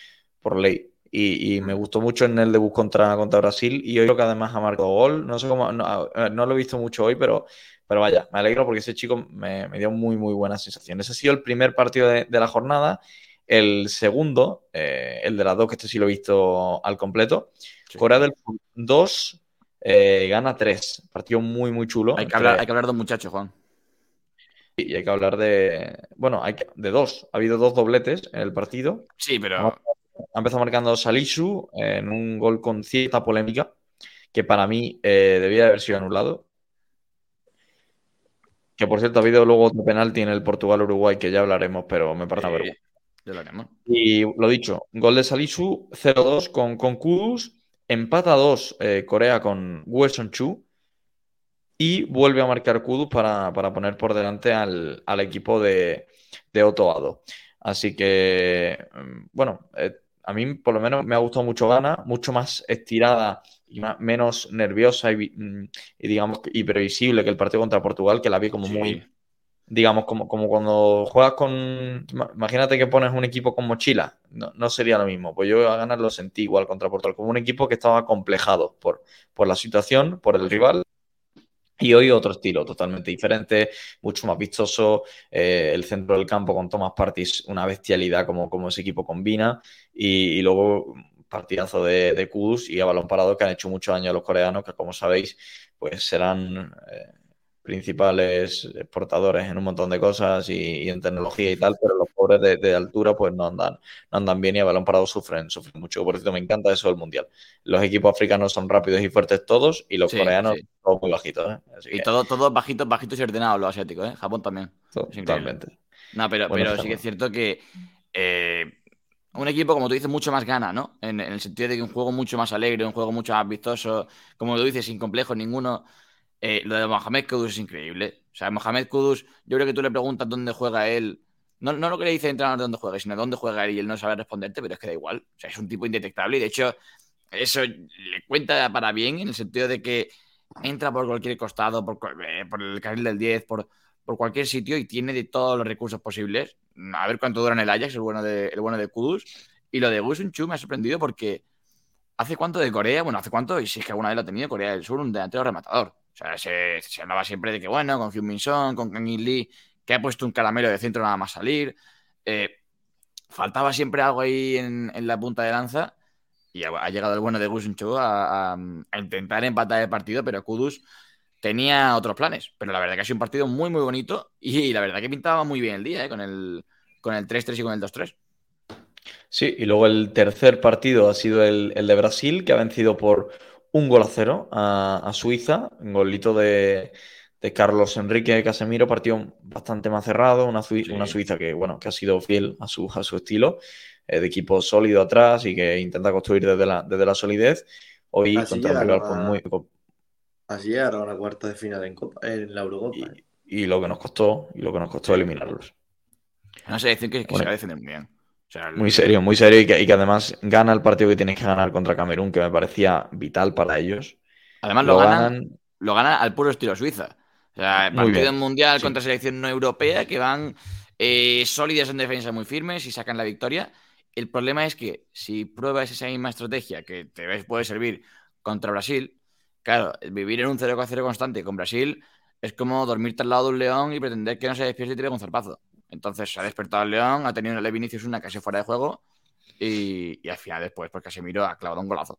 por ley. Y, y me gustó mucho en el debut contra, contra Brasil y hoy creo que además ha marcado gol. No sé cómo, no, no lo he visto mucho hoy, pero, pero vaya, me alegro porque ese chico me, me dio muy, muy buenas sensaciones. Ese ha sido el primer partido de, de la jornada. El segundo, eh, el de las dos, que este sí lo he visto al completo. Sí. Corea del Sur 2, eh, gana 3. Partido muy, muy chulo. Hay que, entre- hablar, hay que hablar de un muchacho, Juan. Y hay que hablar de. Bueno, hay que- de dos. Ha habido dos dobletes en el partido. Sí, pero. Ha empezado marcando Salisu en un gol con cierta polémica, que para mí eh, debía de haber sido anulado. Que por cierto, ha habido luego otro penalti en el Portugal-Uruguay, que ya hablaremos, pero me parece una vergüenza. ya lo haremos. Y lo dicho, gol de Salisu, 0-2 con, con Kudus, empata 2 eh, Corea con Wesson Chu y vuelve a marcar Kudus para, para poner por delante al, al equipo de, de Otto. Así que, mm, bueno, eh, a mí por lo menos me ha gustado mucho Gana, mucho más estirada y más- menos nerviosa y, mm, y digamos y previsible que el partido contra Portugal, que la vi como Sí. muy, digamos, como, como cuando juegas con. ima- Imagínate que pones un equipo con mochila, no, no sería lo mismo. Pues yo a ganar lo sentí igual contra Portugal, como un equipo que estaba complejado por, por la situación, por el rival. Y hoy otro estilo totalmente diferente, mucho más vistoso. eh, el centro del campo con Thomas Partis, una bestialidad como, como ese equipo combina. Y, y luego partidazo de, de Kudus y a balón parado que han hecho mucho daño a los coreanos, que como sabéis, pues serán eh, principales exportadores en un montón de cosas y, y en tecnología y tal, pero los pobres de, de altura pues no andan, no andan bien y a balón parado sufren, sufren mucho. Por cierto, me encanta eso del Mundial. Los equipos africanos son rápidos y fuertes todos y los Sí, coreanos sí. todos muy bajitos. ¿eh? Así Y que, todo, bajitos, bajitos y ordenados los asiáticos, ¿eh? Japón también. totalmente. No, pero, Bueno, pero está sí que es cierto que eh, un equipo, como tú dices, mucho más gana, ¿no? En, en el sentido de que un juego mucho más alegre, un juego mucho más vistoso, como tú dices, sin complejos ninguno. Eh, lo de Mohamed Kudus es increíble. O sea, Mohamed Kudus, yo creo que tú le preguntas dónde juega él. No, no lo que le dice el entrenador de dónde juega, sino dónde juega él y él no sabe responderte, pero es que da igual. O sea, es un tipo indetectable y de hecho, eso le cuenta para bien en el sentido de que entra por cualquier costado, por, eh, por el carril del 10, por, por cualquier sitio y tiene de todos los recursos posibles. A ver cuánto dura en el Ajax, el bueno de, el bueno de Kudus. Y lo de Gusun Chu me ha sorprendido porque hace cuánto de Corea, bueno, hace cuánto, y si es que alguna vez lo ha tenido Corea del Sur, un delantero rematador. Sea, se, hablaba siempre de que, bueno, con Hyun Min Son, con Kang In Lee, que ha puesto un caramelo de centro nada más salir. Eh, faltaba siempre algo ahí en, la punta de lanza. Y ha, llegado el bueno de Gusun a- a intentar empatar el partido, pero Kudus tenía otros planes. Pero la verdad que ha sido un partido muy, muy bonito y la verdad que pintaba muy bien el día, ¿eh? con el, con el 3-3 y con el 2-3. Sí, y luego el tercer partido ha sido el, el de Brasil, que ha vencido por un gol a cero a, a Suiza, un golito de, de Carlos Enrique Casemiro, partido bastante más cerrado, una, Sui- Sí. una Suiza que, bueno, que ha sido fiel a su, a su estilo, eh, de equipo sólido atrás y que intenta construir desde la, desde la solidez. Hoy Así contra un llegaron rival pues, muy... Así llegaron a la cuarta de final en, Copa, en la Eurocopa. Y, ¿eh? y lo que nos costó, y lo que nos costó eliminarlos. Una selección que, que Bueno. se va a defender muy bien. O sea, Muy serio, muy serio, y que, y que además gana el partido que tienes que ganar contra Camerún, que me parecía vital para ellos. Además lo, Lo ganan, ganan, lo ganan al puro estilo Suiza. O sea, partido mundial sí. contra selección no europea que van eh, sólidas en defensa muy firmes y sacan la victoria. El problema es que si pruebas esa misma estrategia que te puede servir contra Brasil, claro, vivir en un 0-0 constante con Brasil es como dormirte al lado de un león y pretender que no se despierte y te pegue un zarpazo. Entonces se ha despertado el león, ha tenido una Vinicius una casi fuera de juego y, y al final después, pues Casemiro ha clavado un golazo.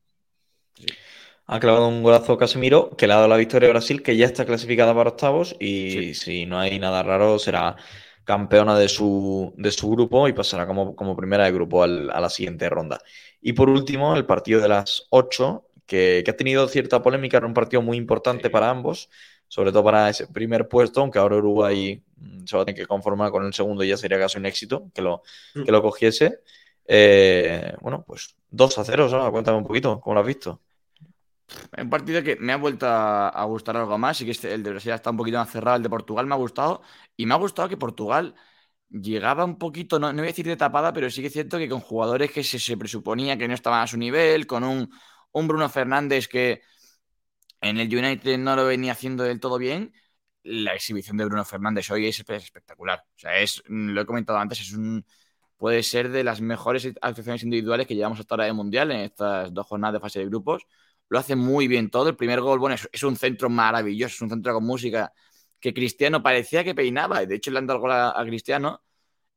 ha clavado un golazo Casemiro, que le ha dado la victoria a Brasil, que ya está clasificada para octavos, y Sí. si no hay nada raro, será campeona de su, de su grupo y pasará como, como primera de grupo al- a la siguiente ronda. Y por último, el partido de las 8, que, que ha tenido cierta polémica, era un partido muy importante Sí. para ambos, sobre todo para ese primer puesto, aunque ahora Uruguay mm, se va a tener que conformar con el segundo y ya sería casi un éxito que lo, que lo cogiese. Eh, bueno, pues 2 a 0, Sara, cuéntame un poquito, ¿cómo lo has visto? Un partido que me ha vuelto a, a gustar algo más y que este- el de Brasil está un poquito más cerrado, el de Portugal me ha gustado y me ha gustado que Portugal llegaba un poquito, no, no voy a decir de tapada, pero sí que es cierto que con jugadores que se, se presuponía que no estaban a su nivel, con un, un Bruno Fernández que en el United no lo venía haciendo del todo bien, la exhibición de Bruno Fernández hoy es espectacular. O sea, es, lo he comentado antes, es un, puede ser de las mejores actuaciones individuales que llevamos hasta ahora de Mundial en estas dos jornadas de fase de grupos lo hace muy bien todo. El primer gol, bueno, es, es, un centro maravilloso, es un centro con música que Cristiano parecía que peinaba. De hecho, le han dado el gol a, a Cristiano.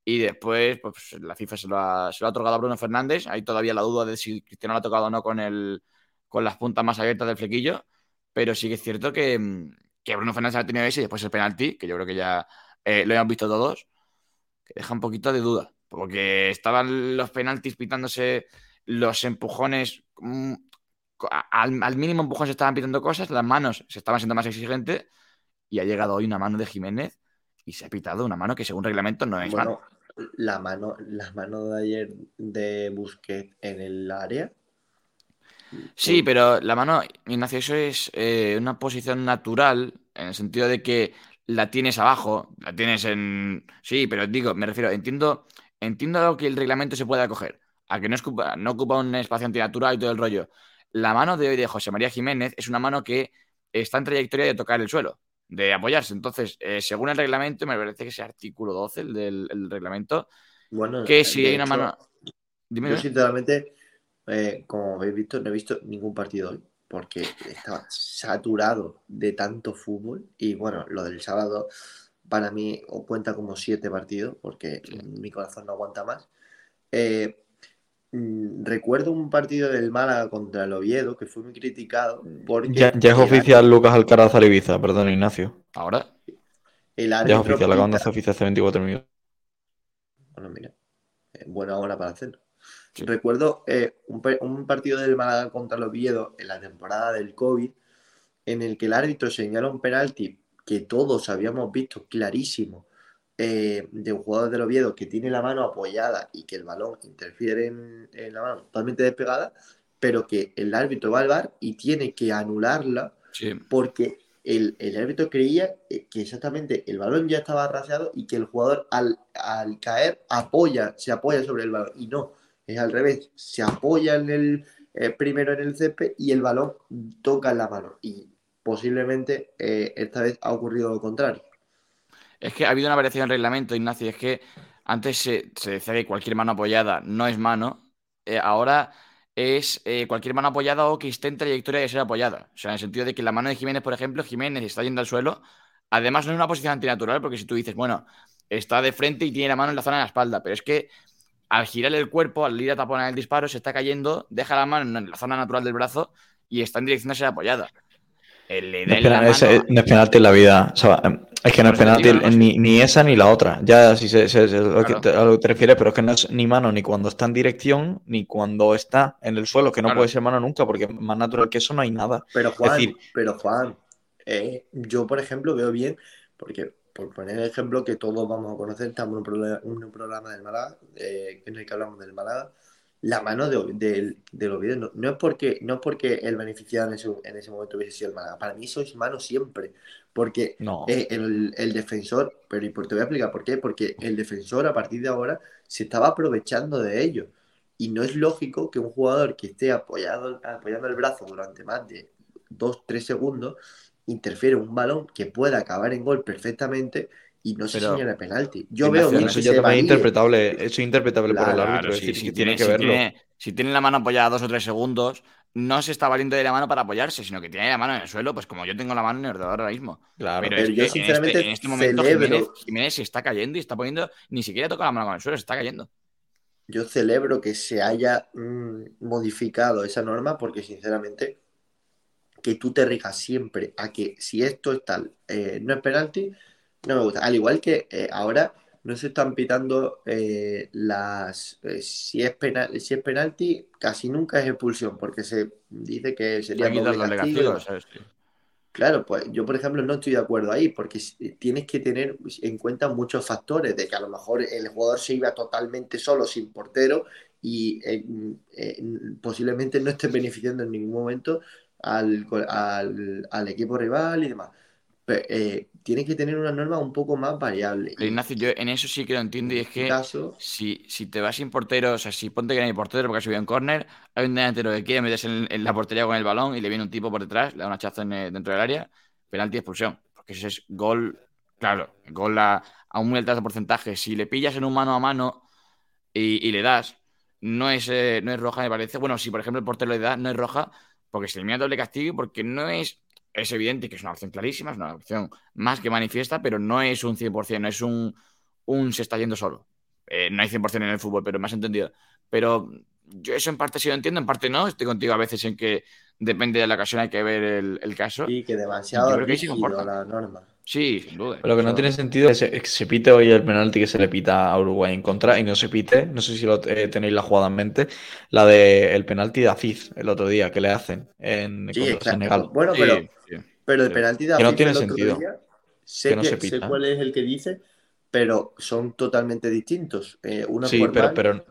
Y después, pues la FIFA se lo, ha, se lo, ha, otorgado a Bruno Fernández. Hay todavía la duda de si Cristiano lo ha tocado o no con, el, con las puntas más abiertas del flequillo. Pero sí que es cierto que, que Bruno Fernández ha tenido ese y después el penalti, que yo creo que ya eh, lo hemos visto todos, que deja un poquito de duda. Porque estaban los penaltis pitándose los empujones. Mmm, al, mínimo empujón se estaban pitando cosas, las manos se estaban siendo más exigentes y ha llegado hoy una mano de Jiménez y se ha pitado una mano que según reglamento no es bueno. La mano, la mano de ayer de Busquets en el área. Sí, pero la mano, Ignacio, eso es eh, una posición natural en el sentido de que la tienes abajo, la tienes en... Sí, pero digo, me refiero, entiendo, entiendo a lo que el reglamento se puede acoger, a que no ocupa, no ocupa un espacio antinatural y todo el rollo. La mano de hoy de José María Jiménez es una mano que está en trayectoria de tocar el suelo, de apoyarse. Entonces, eh, según el reglamento, me parece que ese artículo 12, el del el reglamento, bueno, que si hay una mano... Dime, yo, sinceramente, eh, como habéis visto, no he visto ningún partido hoy, porque estaba saturado de tanto fútbol. Y bueno, lo del sábado, para mí, cuenta como siete partidos, porque sí. mi corazón no aguanta más. Eh, recuerdo un partido del Málaga contra el Oviedo que fue muy criticado porque ya, ya es oficial Lucas Alcaraz Ibiza, perdón Ignacio. ¿Ahora? El ya es oficial, la banda se oficial hace 24 minutos. Bueno, mira, eh, buena hora para hacerlo. Sí. Recuerdo eh, un, un, partido del Málaga contra el Oviedo en la temporada del COVID en el que el árbitro señala un penalti que todos habíamos visto clarísimo eh, de un jugador del Oviedo que tiene la mano apoyada y que el balón interfiere en, en, la mano totalmente despegada, pero que el árbitro va al bar y tiene que anularla sí. porque el, el, árbitro creía que exactamente el balón ya estaba raseado y que el jugador al, al, caer apoya, se apoya sobre el balón y no, es al revés, se apoya en el eh, primero en el césped y el balón toca en la mano y posiblemente eh, esta vez ha ocurrido lo contrario. Es que ha habido una variación en el reglamento, Ignacio. Es que antes se, decía que cualquier mano apoyada no es mano. Eh, ahora es cualquier mano apoyada o que esté en trayectoria de ser apoyada. O sea, en el sentido de que la mano de Jiménez, por ejemplo, Jiménez está yendo al suelo. Además, no es una posición antinatural, porque si tú dices, bueno, está de frente y tiene la mano en la zona de la espalda, pero es que al girar el cuerpo, al ir a taponar el disparo, se está cayendo, deja la mano en la zona natural del brazo y está en dirección a ser apoyada. Le no, es penal, es, no, es penalti en la vida. O sea, es que no es penalti digo, no, ni, ni, esa ni la otra. Ya si se, se, se claro. que te, a lo que te refieres, pero es que no es ni mano ni cuando está en dirección ni cuando está en el suelo, que no claro. puede ser mano nunca, porque más natural que eso no hay nada. Pero Juan, decir, pero Juan, eh, yo por ejemplo veo bien, porque por poner el ejemplo que todos vamos a conocer, estamos en un programa, del Málaga, eh, en el que hablamos del Málaga, la mano de, de, del Oviedo. No, no, es porque, no es porque el beneficiado en ese, en ese momento hubiese sido el Málaga. Para mí eso es mano siempre. Porque No. eh, el, el defensor, pero y por- te voy a explicar por qué. Porque el defensor a partir de ahora se estaba aprovechando de ello. Y no es lógico que un jugador que esté apoyado, apoyando el brazo durante más de 2-3 segundos interfiere un balón que pueda acabar en gol perfectamente y no se Pero- señala penalti. Yo veo bien Eso que ya se también es valide. interpretable, eso es interpretable por el Claro, árbitro, sí, decir, si tiene, tiene que si verlo. tiene- si tiene la mano apoyada dos o tres segundos, no se está valiendo de la mano para apoyarse, sino que tiene la mano en el suelo, pues como yo tengo la mano en el ordenador ahora mismo. Claro. Pero, Pero es yo que sinceramente en, este, en este momento celebro- Jiménez, Jiménez se está cayendo y está poniendo, ni siquiera toca la mano con el suelo, se está cayendo. Yo celebro que se haya mm, modificado esa norma porque sinceramente que tú te rijas siempre a que si esto es tal, eh, no es penalti, no me gusta. Al igual que eh, ahora no se están pitando eh, las eh, si es penal, si es penalti, casi nunca es expulsión, porque se dice que sería castigo. ¿sabes? Claro, pues yo, por ejemplo, no estoy de acuerdo ahí, porque tienes que tener en cuenta muchos factores, de que a lo mejor el jugador se iba totalmente solo, sin portero, y eh, eh, posiblemente no esté beneficiando en ningún momento al, al- al equipo rival y demás. Eh, tienes que tener una norma un poco más variable. Pero Ignacio, yo en eso sí que lo entiendo y es este que caso, si, si te vas sin portero, o sea, si ponte que no hay portero porque ha subido en córner, hay un delantero que quiere meterse en, en la portería con el balón y le viene un tipo por detrás, le da un hachazo en, eh, dentro del área, penalti expulsión. Porque ese es gol, claro, gol a, a un muy alto porcentaje. Si le pillas en un mano a mano y, y le das, no es, eh, no es roja, me parece. Bueno, si por ejemplo el portero le da, no es roja porque se elimina doble castigo y porque no es. Es evidente que es una opción clarísima, es una opción más que manifiesta, pero no es un 100%, no es un, un se está yendo solo. Eh, no hay 100% en el fútbol, pero más entendido. Pero yo eso en parte sí lo entiendo, en parte no. Estoy contigo a veces en que depende de la ocasión, hay que ver el, el caso. sí, que Yo demasiado creo que ahí sí rígido comporta. la norma. Sí, sin duda. Pero lo que no tiene sentido es que se, pite hoy el penalti que se le pita a Uruguay en contra y no se pite, no sé si lo eh, tenéis la jugada en mente, la de el penalti de Aziz el otro día que le hacen en Sí, contra. Senegal. Bueno, pero sí. Pero el Sí. penalti de Que no tiene el otro sentido. día, sé, Que no que- se sé pita. cuál es el que dice, pero son totalmente distintos. Eh, uno Sí, pero, mal pero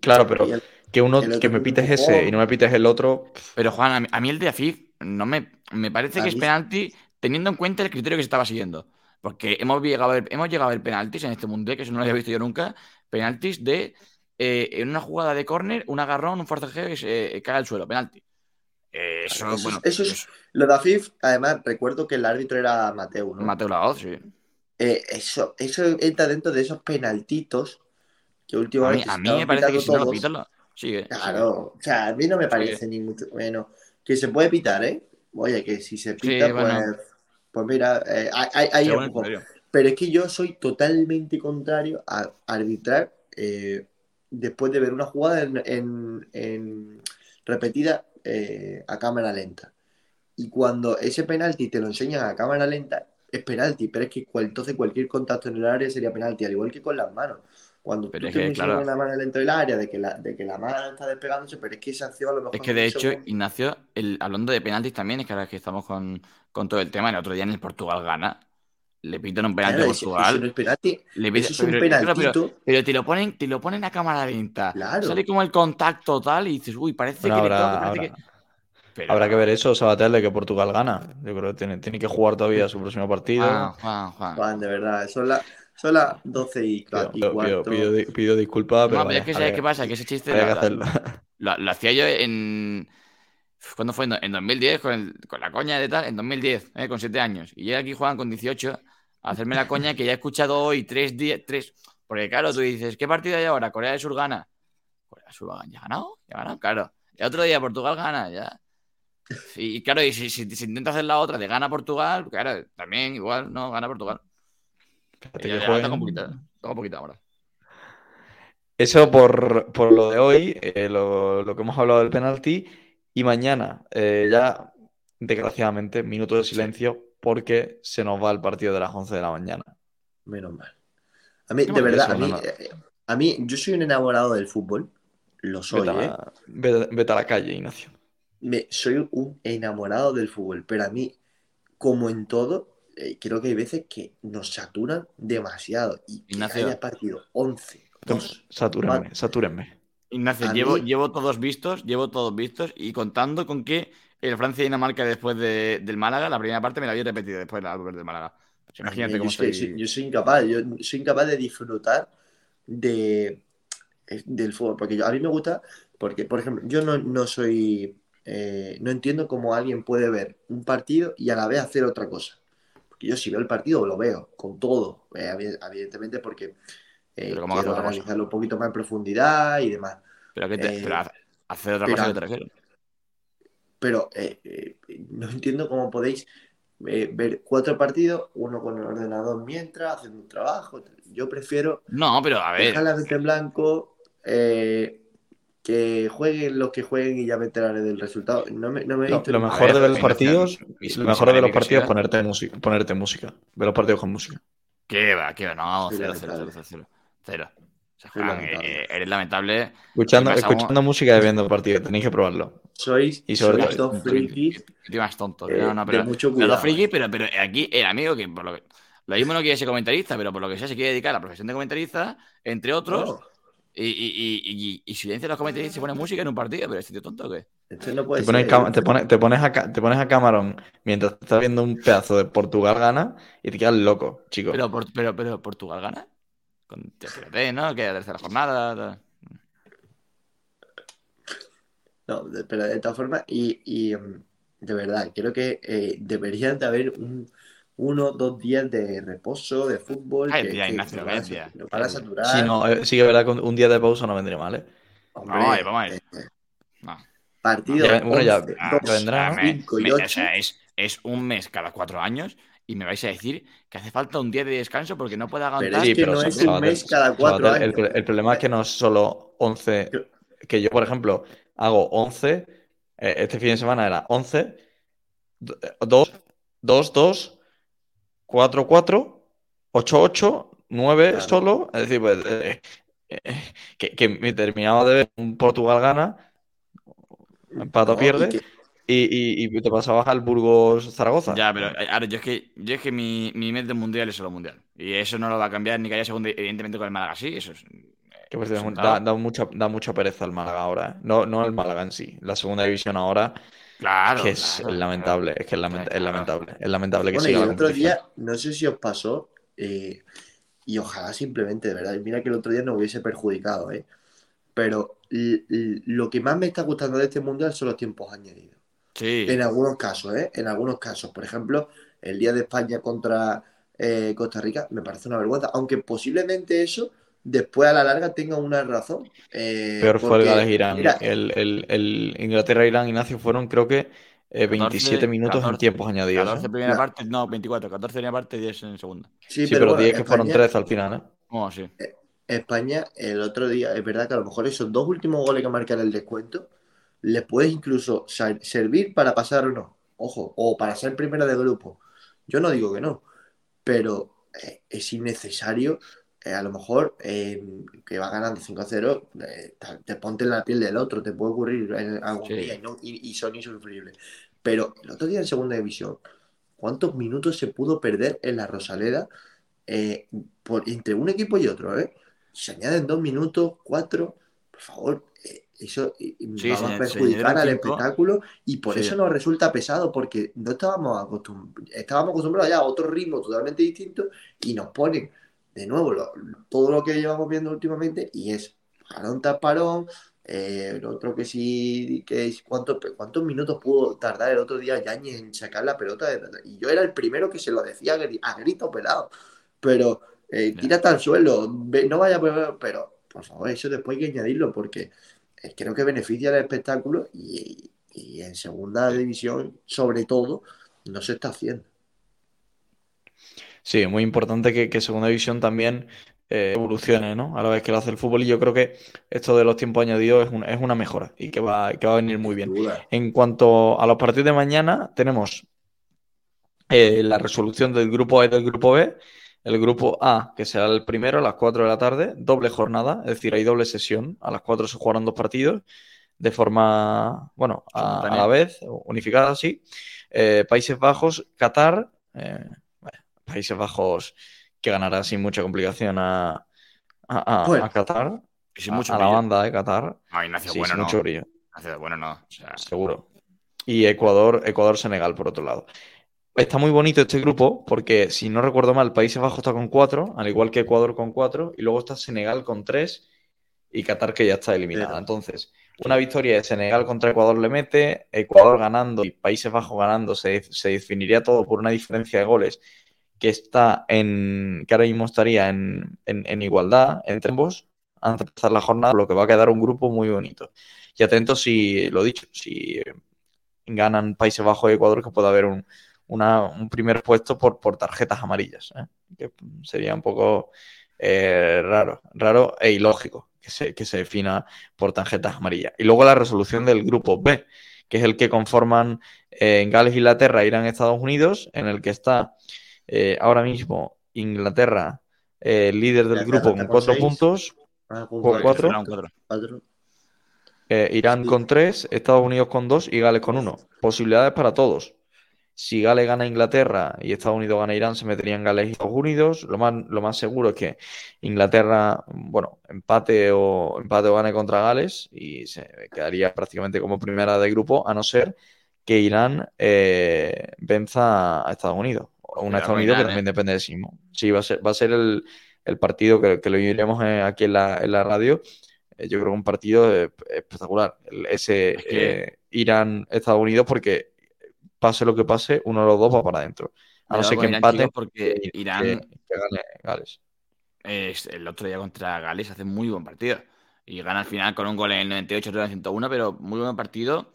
claro, pero el- que uno que me pites ese y no me pites el otro, Pero Juan, a mí, a mí el de Afif no me, me parece que es penalti teniendo en cuenta el criterio que se estaba siguiendo. Porque hemos llegado a ver, hemos llegado a ver penaltis en este mundial, que eso no lo había visto yo nunca, penaltis de eh, en una jugada de córner, un agarrón, un forcejeo y se eh, cae al suelo, penalti. Eh, eso, Eso es- bueno, eso es- eso- Lo de Afif, además, recuerdo que el árbitro era Mateo, ¿no? Mateo Laoz, sí. Eso, eso entra dentro de esos penaltitos que A mí, últimamente a mí me parece que si no lo todos. pitan, lo- sigue. sigue. Claro, o sea, a mí no me parece ni mucho menos que se puede pitar, ¿eh? Oye, que si se pita, Sí, bueno. Pues, mira, eh, hay, criterio. Pero es que yo soy totalmente contrario a arbitrar eh, después de ver una jugada en, en- en- repetida eh, a cámara lenta. Y cuando ese penalti te lo enseñan a cámara lenta, es penalti, pero es que cual- entonces cualquier contacto en el área sería penalti, al igual que con las manos. Cuando Pero tú es que, claro. una mano dentro del área de que, la, de que la mano está despegándose, pero es que esa acción a lo mejor Es que de hecho, segundo- Ignacio, el, hablando de penaltis también, es que ahora que estamos con, con todo el tema, el otro día en el Portugal gana, le pitan un penalti Claro, a Portugal. no es penalti, le pitan- eso es un pero, pero- penaltito. pero te lo ponen, te lo ponen a cámara lenta. Claro. Sale como el contacto tal y dices, uy, parece que le habrá, parece que. Pero- habrá que ver eso, Sabatel, de que Portugal gana. Yo creo que tiene, tiene que jugar todavía su próximo partido. Juan, Juan, Juan. Juan, de verdad, son las son las 12 y, Pido, y pido- cuarto. pido- pido- pido disculpas, pero No, pero es que ¿sabes qué pasa? Que ese chiste había que lo, hacía yo en. ¿Cuándo fue? En do- En 2010, con, el- con la coña de tal, en 2010, eh, con 7 años. Y llega aquí Juan con 18 a hacerme la coña que ya he escuchado hoy tres días. Tres... Porque claro, tú dices, ¿qué partido hay ahora? Corea del Sur gana. Corea del Sur ¿ya ha ganado? ¿Ya ha ganado? Claro. El otro día Portugal gana, ya. Y claro, y si, si, si intenta hacer la otra de gana Portugal, claro, también igual, no, gana Portugal. Espérate Ya, que ya, jueguen. toca un poquito, toca un poquito ahora. Eso por, por lo de hoy, eh, lo, lo que hemos hablado del penalti. Y mañana, eh, ya, desgraciadamente, minuto de silencio porque se nos va el partido de las 11 de la mañana. Menos mal. A mí, de verdad, a mí, eh, a mí, yo soy un enamorado del fútbol. Lo soy, Vete a, ¿eh? la, vete- vete a la calle, Ignacio. Me, soy un enamorado del fútbol, pero a mí, como en todo, eh, creo que hay veces que nos saturan demasiado y que Ignacio. haya partido 11, 2, Satúrenme, satúrenme. Ignacio, A llevo, mí- llevo todos vistos, llevo todos vistos y contando con que el Francia y Dinamarca después de- del Málaga, la primera parte me la había repetido después al volver del Málaga. Pues imagínate yo, cómo soy, estoy. soy- yo soy incapaz, yo soy incapaz de disfrutar de, del fútbol, porque yo- a mí me gusta, porque, por ejemplo, yo no, no soy, eh, no entiendo cómo alguien puede ver un partido y a la vez hacer otra cosa. Yo si veo el partido lo veo, con todo, eh, evi- evidentemente porque eh, Pero ¿cómo hacer quiero analizarlo un poquito más en profundidad y demás. Pero, que te, eh, pero hacer otra pero- cosa que te refiero. Pero eh, eh, no entiendo cómo podéis eh, ver cuatro partidos, uno con el ordenador mientras, haciendo un trabajo. Yo prefiero No, pero a ver. dejar la mente en blanco, eh, que jueguen los que jueguen y ya me enteraré del resultado. No me, no me he Lo, visto lo ni- mejor de ver los partidos, lo mejor de los partidos es ponerte música, ponerte música. Ver los partidos con música. ¿Qué va? ¿Qué va? No, cero, cero, lamentable. cero, cero. Cero. O sea, Juan, lamentable. eh, eres lamentable. Escuchando, escuchando música y viendo partidos, tenéis que probarlo. Sois, Y sobre sois todo- dos frikis Tío más tonto. eh, no, no, de pero, mucho los cuidado. dos frikis, pero, pero aquí el amigo que por lo que. Lo mismo no quiere ser comentarista, pero por lo que sea se quiere dedicar a la profesión de comentarista, entre otros, y, y, y, y, silencia los comentaristas y se pone música en un partido, pero este tío tonto o qué? esto no puede Te pones, ser. te, pones, te, pones a, ca- te pones a Camarón mientras estás viendo un pedazo de Portugal gana y te quedas loco, chico. Pero, por- pero, pero Portugal gana. Con TFT, ¿no? Que la tercera jornada. tal. No, pero de todas formas, y, y, mm, de verdad, creo que eh, deberían de haber un, uno dos días de reposo, de fútbol, Ay, que, tía, que Ignacio, van a saturar. Sí, no, eh, sí que es verdad que un, día de pausa no vendría mal, ¿eh? Hombre, Vamos a ir, vamos a ir. eh, No. partido Ya- bueno, ya- 11, Ah, ya vendrá, o sea, ¿no? me- 5 y me- o 8. sea, es, es un mes cada cuatro años y me vais a decir que hace falta un día de descanso porque no puedo Pero aguantar. es que no es un mes cada cuatro. El, años. el problema es que no es solo 11, que yo, por ejemplo, hago 11, eh, este fin de semana era 11, 2, 2, 2, 4, 4, 8, 8, 9 Claro. solo. Es decir, pues, eh, eh, que, que me terminaba de ver un Portugal gana, empata No, pierde, y que- y, y- y te pasabas al Burgos Zaragoza. Ya, pero eh, ahora yo es que, yo es que mi, mi mes del mundial es solo mundial. Y eso no lo va a cambiar ni que haya segunda, evidentemente con el Málaga sí, eso es. Que sentado. da, da mucha, da mucha pereza el Málaga ahora, ¿eh? No, no el Málaga en sí. La segunda división ahora, Claro. que es claro, lamentable, es que es, lament- es lamentable. Es lamentable que Bueno, y siga el la otro día, no sé si os pasó, eh, y ojalá simplemente, de verdad, y mira que el otro día no hubiese perjudicado, ¿eh? Pero lo que más me está gustando de este mundial son los tiempos añadidos. Sí. En algunos casos, ¿eh? En algunos casos. Por ejemplo, el día de España contra eh, Costa Rica me parece una vergüenza, aunque posiblemente eso después a la larga tenga una razón. Eh, Peor fue el Gales-Irán. mira, El, el, el Inglaterra-Irán, Ignacio, fueron creo que eh, 27 minutos en 14, tiempos añadidos. 14 ¿eh? primera parte, no, 24. 14 primera parte y 10 en segunda. sí, Sí, pero bueno, 10 que fueron España- 13 al final, ¿eh? Oh, sí. España el otro día, es verdad que a lo mejor esos dos últimos goles que marcan el descuento les puedes incluso ser- servir para pasar o no. Ojo, o para ser primera de grupo. Yo no digo que no, pero eh, es innecesario. Eh, a lo mejor eh, que va ganando 5-0, eh, te- te ponte en la piel del otro, te puede ocurrir en algún Sí. día y, no- y- y son insufribles. Pero el otro día en segunda división, ¿cuántos minutos se pudo perder en la Rosaleda eh, por, entre un equipo y otro? ¿eh? Se añaden dos minutos, cuatro, por favor, eso Sí, va a perjudicar al espectáculo y por Sí. eso nos resulta pesado porque no estábamos acostumbrados, estábamos acostumbrados ya a otro ritmo totalmente distinto y nos ponen de nuevo lo- todo lo que llevamos viendo últimamente y es parón tras parón, eh, el otro que sí, que es, ¿cuántos, ¿cuántos minutos pudo tardar el otro día Yañez en sacar la pelota? y yo era el primero que se lo decía a, gri- a grito pelado, pero eh, tírate al suelo, no vaya, por- pero por favor, eso después hay que añadirlo porque eh, creo que beneficia al espectáculo y, y en segunda división, sobre todo, no se está haciendo. Sí, muy importante que, que Segunda División también eh, evolucione, ¿no? A la vez que lo hace el fútbol. Y yo creo que esto de los tiempos añadidos es, un- es una mejora y que va, que va a venir muy bien. En cuanto a los partidos de mañana, tenemos eh, la resolución del grupo A y del grupo B. El grupo A, que será el primero a las 4 de la tarde, doble jornada, es decir, hay doble sesión. A las 4 se jugarán dos partidos de forma, bueno, a, la vez, unificada, sí. Eh, Países Bajos, Qatar, eh, Países Bajos que ganará sin mucha complicación a, a, a- Bueno. a Qatar. Ese mucho a la banda de Qatar. No, Ignacio, Sí, bueno, no. mucho brillo. Ignacio, bueno, no. O sea, Seguro. Y Ecuador, Ecuador-Senegal, por otro lado. Está muy bonito este grupo porque, si no recuerdo mal, Países Bajos está con cuatro, al igual que Ecuador con cuatro, y luego está Senegal con tres y Qatar que ya está eliminada. Entonces, una victoria de Senegal contra Ecuador le mete, Ecuador ganando y Países Bajos ganando, se, se definiría todo por una diferencia de goles que está en, que ahora mismo estaría en, en- en igualdad entre ambos antes de empezar la jornada, lo que va a quedar un grupo muy bonito. Y atentos si, lo dicho, si ganan Países Bajos y Ecuador, que pueda haber un, un primer puesto por, por tarjetas amarillas, ¿eh? que sería un poco eh, raro, raro e ilógico que se, que se defina por tarjetas amarillas. Y luego la resolución del grupo B, que es el que conforman eh, Gales, Inglaterra, Irán, Estados Unidos, en el que está eh, ahora mismo Inglaterra, eh, líder del Inglaterra grupo con cuatro seis. puntos, Ah, Con cuatro. fueron cuatro. cuatro. eh, Irán Sí. con tres, Estados Unidos con dos y Gales con uno. Posibilidades para todos. Si Gales gana a Inglaterra y Estados Unidos gana a Irán, se meterían Gales y Estados Unidos. Lo más, lo más seguro es que Inglaterra, bueno, empate o empate o gane contra Gales y se quedaría prácticamente como primera de grupo, a no ser que Irán eh, venza a Estados Unidos. O un Cuidado Estados Unidos que también ¿eh? depende de sí mismo. Sí, va a ser, va a ser el, el partido que, que lo iremos aquí en la, en la radio. Eh, Yo creo que un partido eh, espectacular. El- ese Es que- eh, Irán-Estados Unidos, porque pase lo que pase, uno de los dos va para adentro. A no ser que empate, porque que- Irán que- que gane Gales. eh, el otro día contra Gales hace muy buen partido. Y gana al final con un gol en el 98, otro en el 101, pero muy buen partido.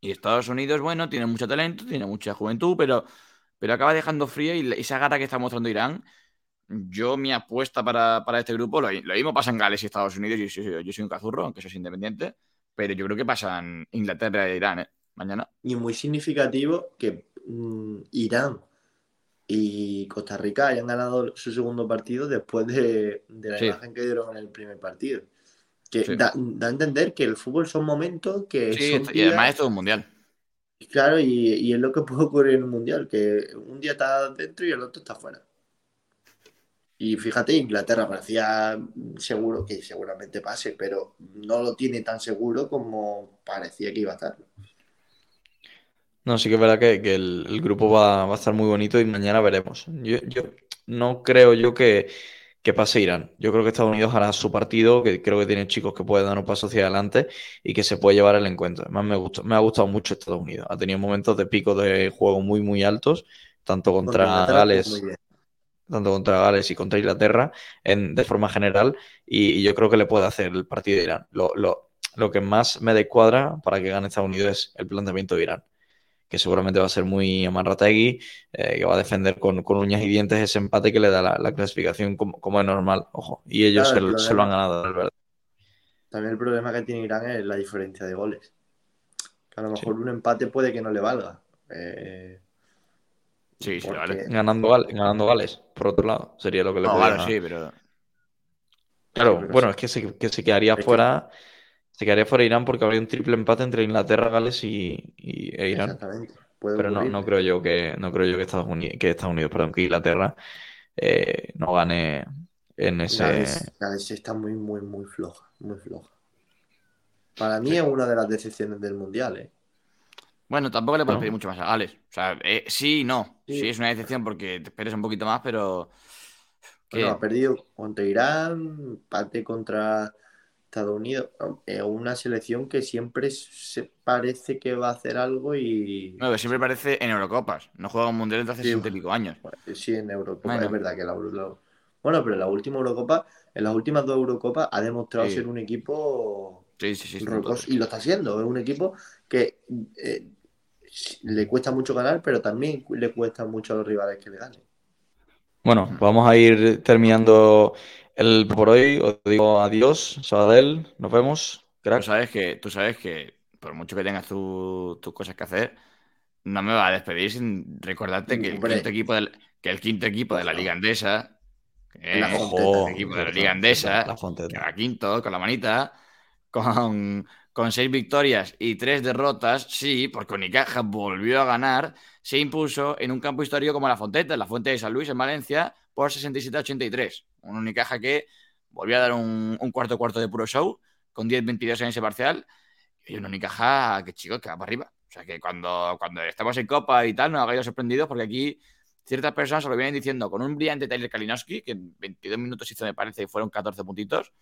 Y Estados Unidos, bueno, tiene mucho talento, tiene mucha juventud, pero, pero acaba dejando frío y esa gata que está mostrando Irán, yo mi apuesta para, para este grupo, lo, lo mismo pasa en Gales y Estados Unidos, yo, soy- yo soy un cazurro, aunque soy independiente, pero yo creo que pasan Inglaterra e Irán, ¿eh? Mañana. Y muy significativo que mm, Irán y Costa Rica hayan ganado su segundo partido después de, de la Sí. imagen que dieron en el primer partido. Que Sí. da, da a entender que el fútbol son momentos que Sí, son y además es un mundial. Claro, y, es lo que puede ocurrir en un mundial, que un día está dentro y el otro está fuera. Y fíjate, Inglaterra parecía seguro que seguramente pase, pero no lo tiene tan seguro como parecía que iba a estar. No, sí que es verdad que, el grupo va, va a estar muy bonito y mañana veremos. Yo, yo no creo yo que, que pase Irán. Yo creo que Estados Unidos hará su partido, que creo que tiene chicos que pueden dar un paso hacia adelante y que se puede llevar el encuentro. Además, me gustó, me ha gustado mucho Estados Unidos. Ha tenido momentos de pico de juego muy, muy altos, tanto contra Gales, tanto contra Gales y contra Inglaterra, en, de forma general, y, y yo creo que le puede hacer el partido de Irán. Lo, lo, lo que más me descuadra para que gane Estados Unidos es el planteamiento de Irán, que seguramente va a ser muy amarrategui, eh, que va a defender con, con uñas y dientes ese empate que le da la, la clasificación como, como es normal, ojo, y ellos Claro, se, el lo- se lo han ganado, es verdad. También el problema que tiene Irán es la diferencia de goles. Que a lo mejor un empate puede que no le valga. Eh, Sí, sí, porque- vale. Ganando, ganando Gales, por otro lado, sería lo que le No, podría claro, sí, pero Claro, pero bueno, sí. es que se, que se quedaría Es que- fuera, se quedaría fuera Irán porque habría un triple empate entre Inglaterra, Gales y, y- e Irán. Exactamente. Puede Pero no, no creo yo que, no creo yo que Estados Unidos, que Estados Unidos, perdón, que Inglaterra eh, no gane en ese. Gales, Gales está muy, muy, muy floja. Muy floja. Para mí es una de las decepciones del mundial, ¿eh? bueno, tampoco le puedes No. pedir mucho más a Gales. O sea, eh, sí y no. Sí. Sí. es una decepción porque te esperes un poquito más, pero. Bueno, ha perdido contra Irán, empate contra Estados Unidos. Es una selección que siempre se parece que va a hacer algo y. No, que siempre parece en Eurocopas. No juega un mundial desde hace Sí. 60 y pico años. Bueno, Sí, en Eurocopa, Bueno. es verdad que la, la- Bueno, pero en la última Eurocopa, en las últimas dos Eurocopas, ha demostrado Sí. ser un equipo Sí, sí, sí. sí, rocoso, y lo está haciendo. Es un equipo que eh, le cuesta mucho ganar, pero también le cuesta mucho a los rivales que le ganen. Bueno, vamos a ir terminando el por hoy. Os digo adiós, Sabadell, nos vemos, Tú crack. sabes que, tú sabes que por mucho que tengas tu- tus cosas que hacer, no me vas a despedir sin recordarte que el quinto equipo del, que el quinto equipo de la Liga Andesa, que La es Fonteta, el equipo de la Liga Andesa, la que va quinto con la manita, con, con seis victorias y tres derrotas, sí, porque Unicaja volvió a ganar, se impuso en un campo histórico como la Fonteta, en la Fuente de San Luis, en Valencia, por 67-83. Un Unicaja que, volvió a dar un, cuarto cuarto de puro show, con 10-22 en ese parcial, y un Unicaja que chico, que va para arriba. O sea que cuando, cuando estamos en Copa y tal, nos ha caído sorprendidos porque aquí ciertas personas se lo vienen diciendo con un brillante Tyler Kalinowski, que en 22 minutos hizo, me parece, y fueron 14 puntitos,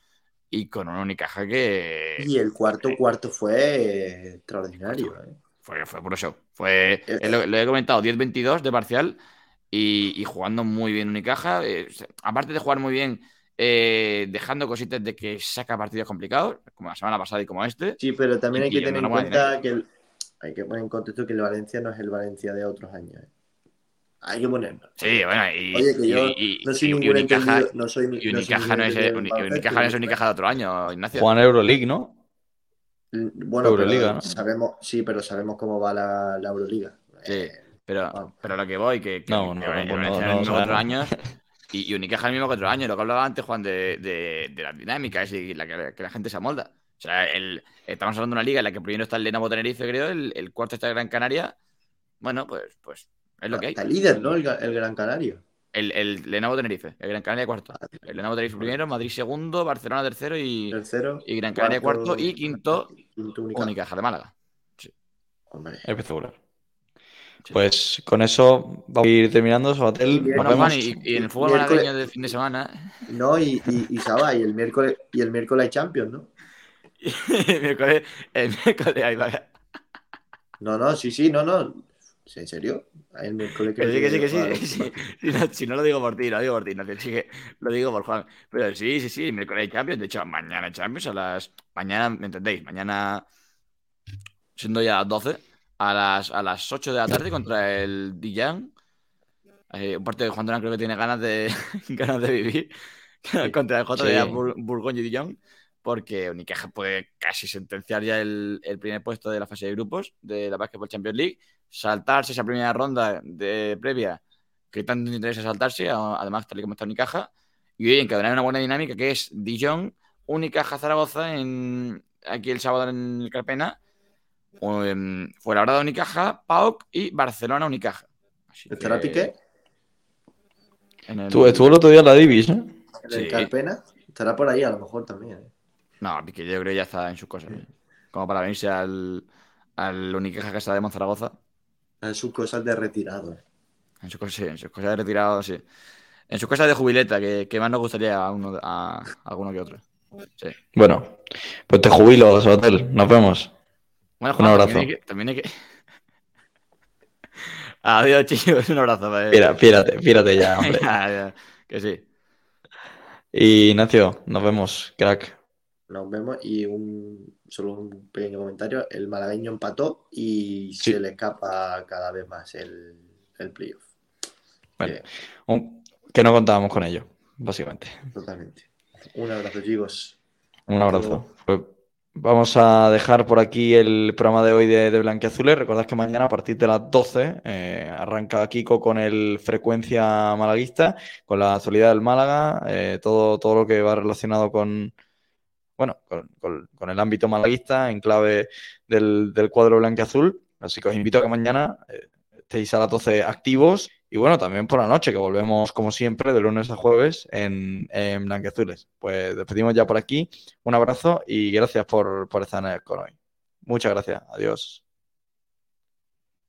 y con un Unicaja que... Y el cuarto cuarto fue extraordinario. ¿eh? Fue, fue puro show. Fue, eh, lo, he comentado, 10-22 de parcial y, jugando muy bien Unicaja. Eh, aparte de jugar muy bien, dejando cositas de que saca partidos complicados, como la semana pasada y como este. Sí, pero también hay que tener en cuenta que hay que poner en contexto que el Valencia no es el Valencia de otros años. Hay que ponerlo. Sí, bueno, y. Oye, que yo no soy ningún Unicaja, no soy Y Unicaja no, es, Unicaja no es Unicaja de otro año, Ignacio. Juan Euroleague, ¿no? Bueno, Euroliga, ¿no? sabemos, sí, pero sabemos cómo va la, la Euroliga. Sí, eh, pero, pero lo que voy, que, que no, no, no, no, otros años. Y, y Unicaja el mismo que otros años, lo que hablaba antes, Juan, de, de, de las dinámicas y la que, que, la gente se amolda. O sea, el, estamos hablando de una liga en la que primero está el Lenovo Tenerife, creo, el, el cuarto está el Gran Canaria. Bueno, pues, pues es lo que hay. Está líder, ¿no? El, Gran Canario. El, el Lenovo Tenerife, el Gran Canaria cuarto. Ah, el Lenovo Tenerife primero, Madrid segundo, Barcelona tercero y, tercero, y Gran Canaria cuarto, y quinto, quinto Unicaja de Málaga. Sí. Hombre. Espectacular. Pues con eso vamos a ir terminando, Sabatel. Bueno, Juan, y, y, en el fútbol malagueño de fin de semana. No, y, y, y Saba, y el miércoles, y el miércoles hay Champions, ¿no? el miércoles, el miércoles hay No, no, sí, sí, no, no. ¿En serio? El que, sí, que sí, que sí, sí. Si, no, si, no, lo digo por ti, lo digo por ti, no, sí que lo digo por Juan. Pero sí, sí, sí, miércoles Champions. De hecho, mañana Champions a las. Mañana, ¿me entendéis? Mañana, siendo ya 12, a las, a las 8 de la tarde contra el Dijan. Eh, un partido de Juan Durán creo que tiene ganas de, ganas de vivir. contra el J de Bourgogne y Dijon porque Unicaja puede casi sentenciar ya el, primer puesto de la fase de grupos de la Basketball Champions League, saltarse esa primera ronda de previa que tanto interesa saltarse, además tal y como está Unicaja, y hoy encadenar una buena dinámica que es Dijon, Unicaja Zaragoza en, aquí el sábado en el Carpena, fuera ahora de Unicaja, PAOK y Barcelona Unicaja. ¿Estará Piqué? Estuvo el otro día en la Divis, ¿no? ¿En el Carpena? Estará por ahí a lo mejor también. ¿eh? No, Piqué yo creo que ya está en sus cosas. Como para venirse al, al Uniqueja que está de Monzaragoza. En sus cosas de retirado. En sus cosas, sí, en sus cosas de retirado, sí. En sus cosas de jubileta, que, que más nos gustaría a, uno, a, alguno que otro. Sí. Bueno, pues te jubilo, Hotel. Nos vemos. Bueno, un abrazo. También hay que... También hay que... Adiós, chicos. Un abrazo. Mira, pírate, pírate ya, hombre. ya, ya, que sí. Y Ignacio, nos vemos, crack nos vemos y un, solo un pequeño comentario, el malagueño empató y se le escapa cada vez más el, el playoff. que no contábamos con ello, básicamente. Totalmente. Un abrazo, chicos. Un abrazo. Pues vamos a dejar por aquí el programa de hoy de, de Blanquiazules. Recordad que mañana a partir de las 12 eh, arranca Kiko con el Frecuencia Malaguista, con la actualidad del Málaga, eh, todo, todo lo que va relacionado con, bueno, con, el ámbito malaguista en clave del, cuadro blanco azul. Así que os invito a que mañana eh, estéis a las 12 activos y bueno, también por la noche, que volvemos como siempre de lunes a jueves en, en Blanqueazules. Pues despedimos ya por aquí. Un abrazo y gracias por, por estar con hoy. Muchas gracias. Adiós.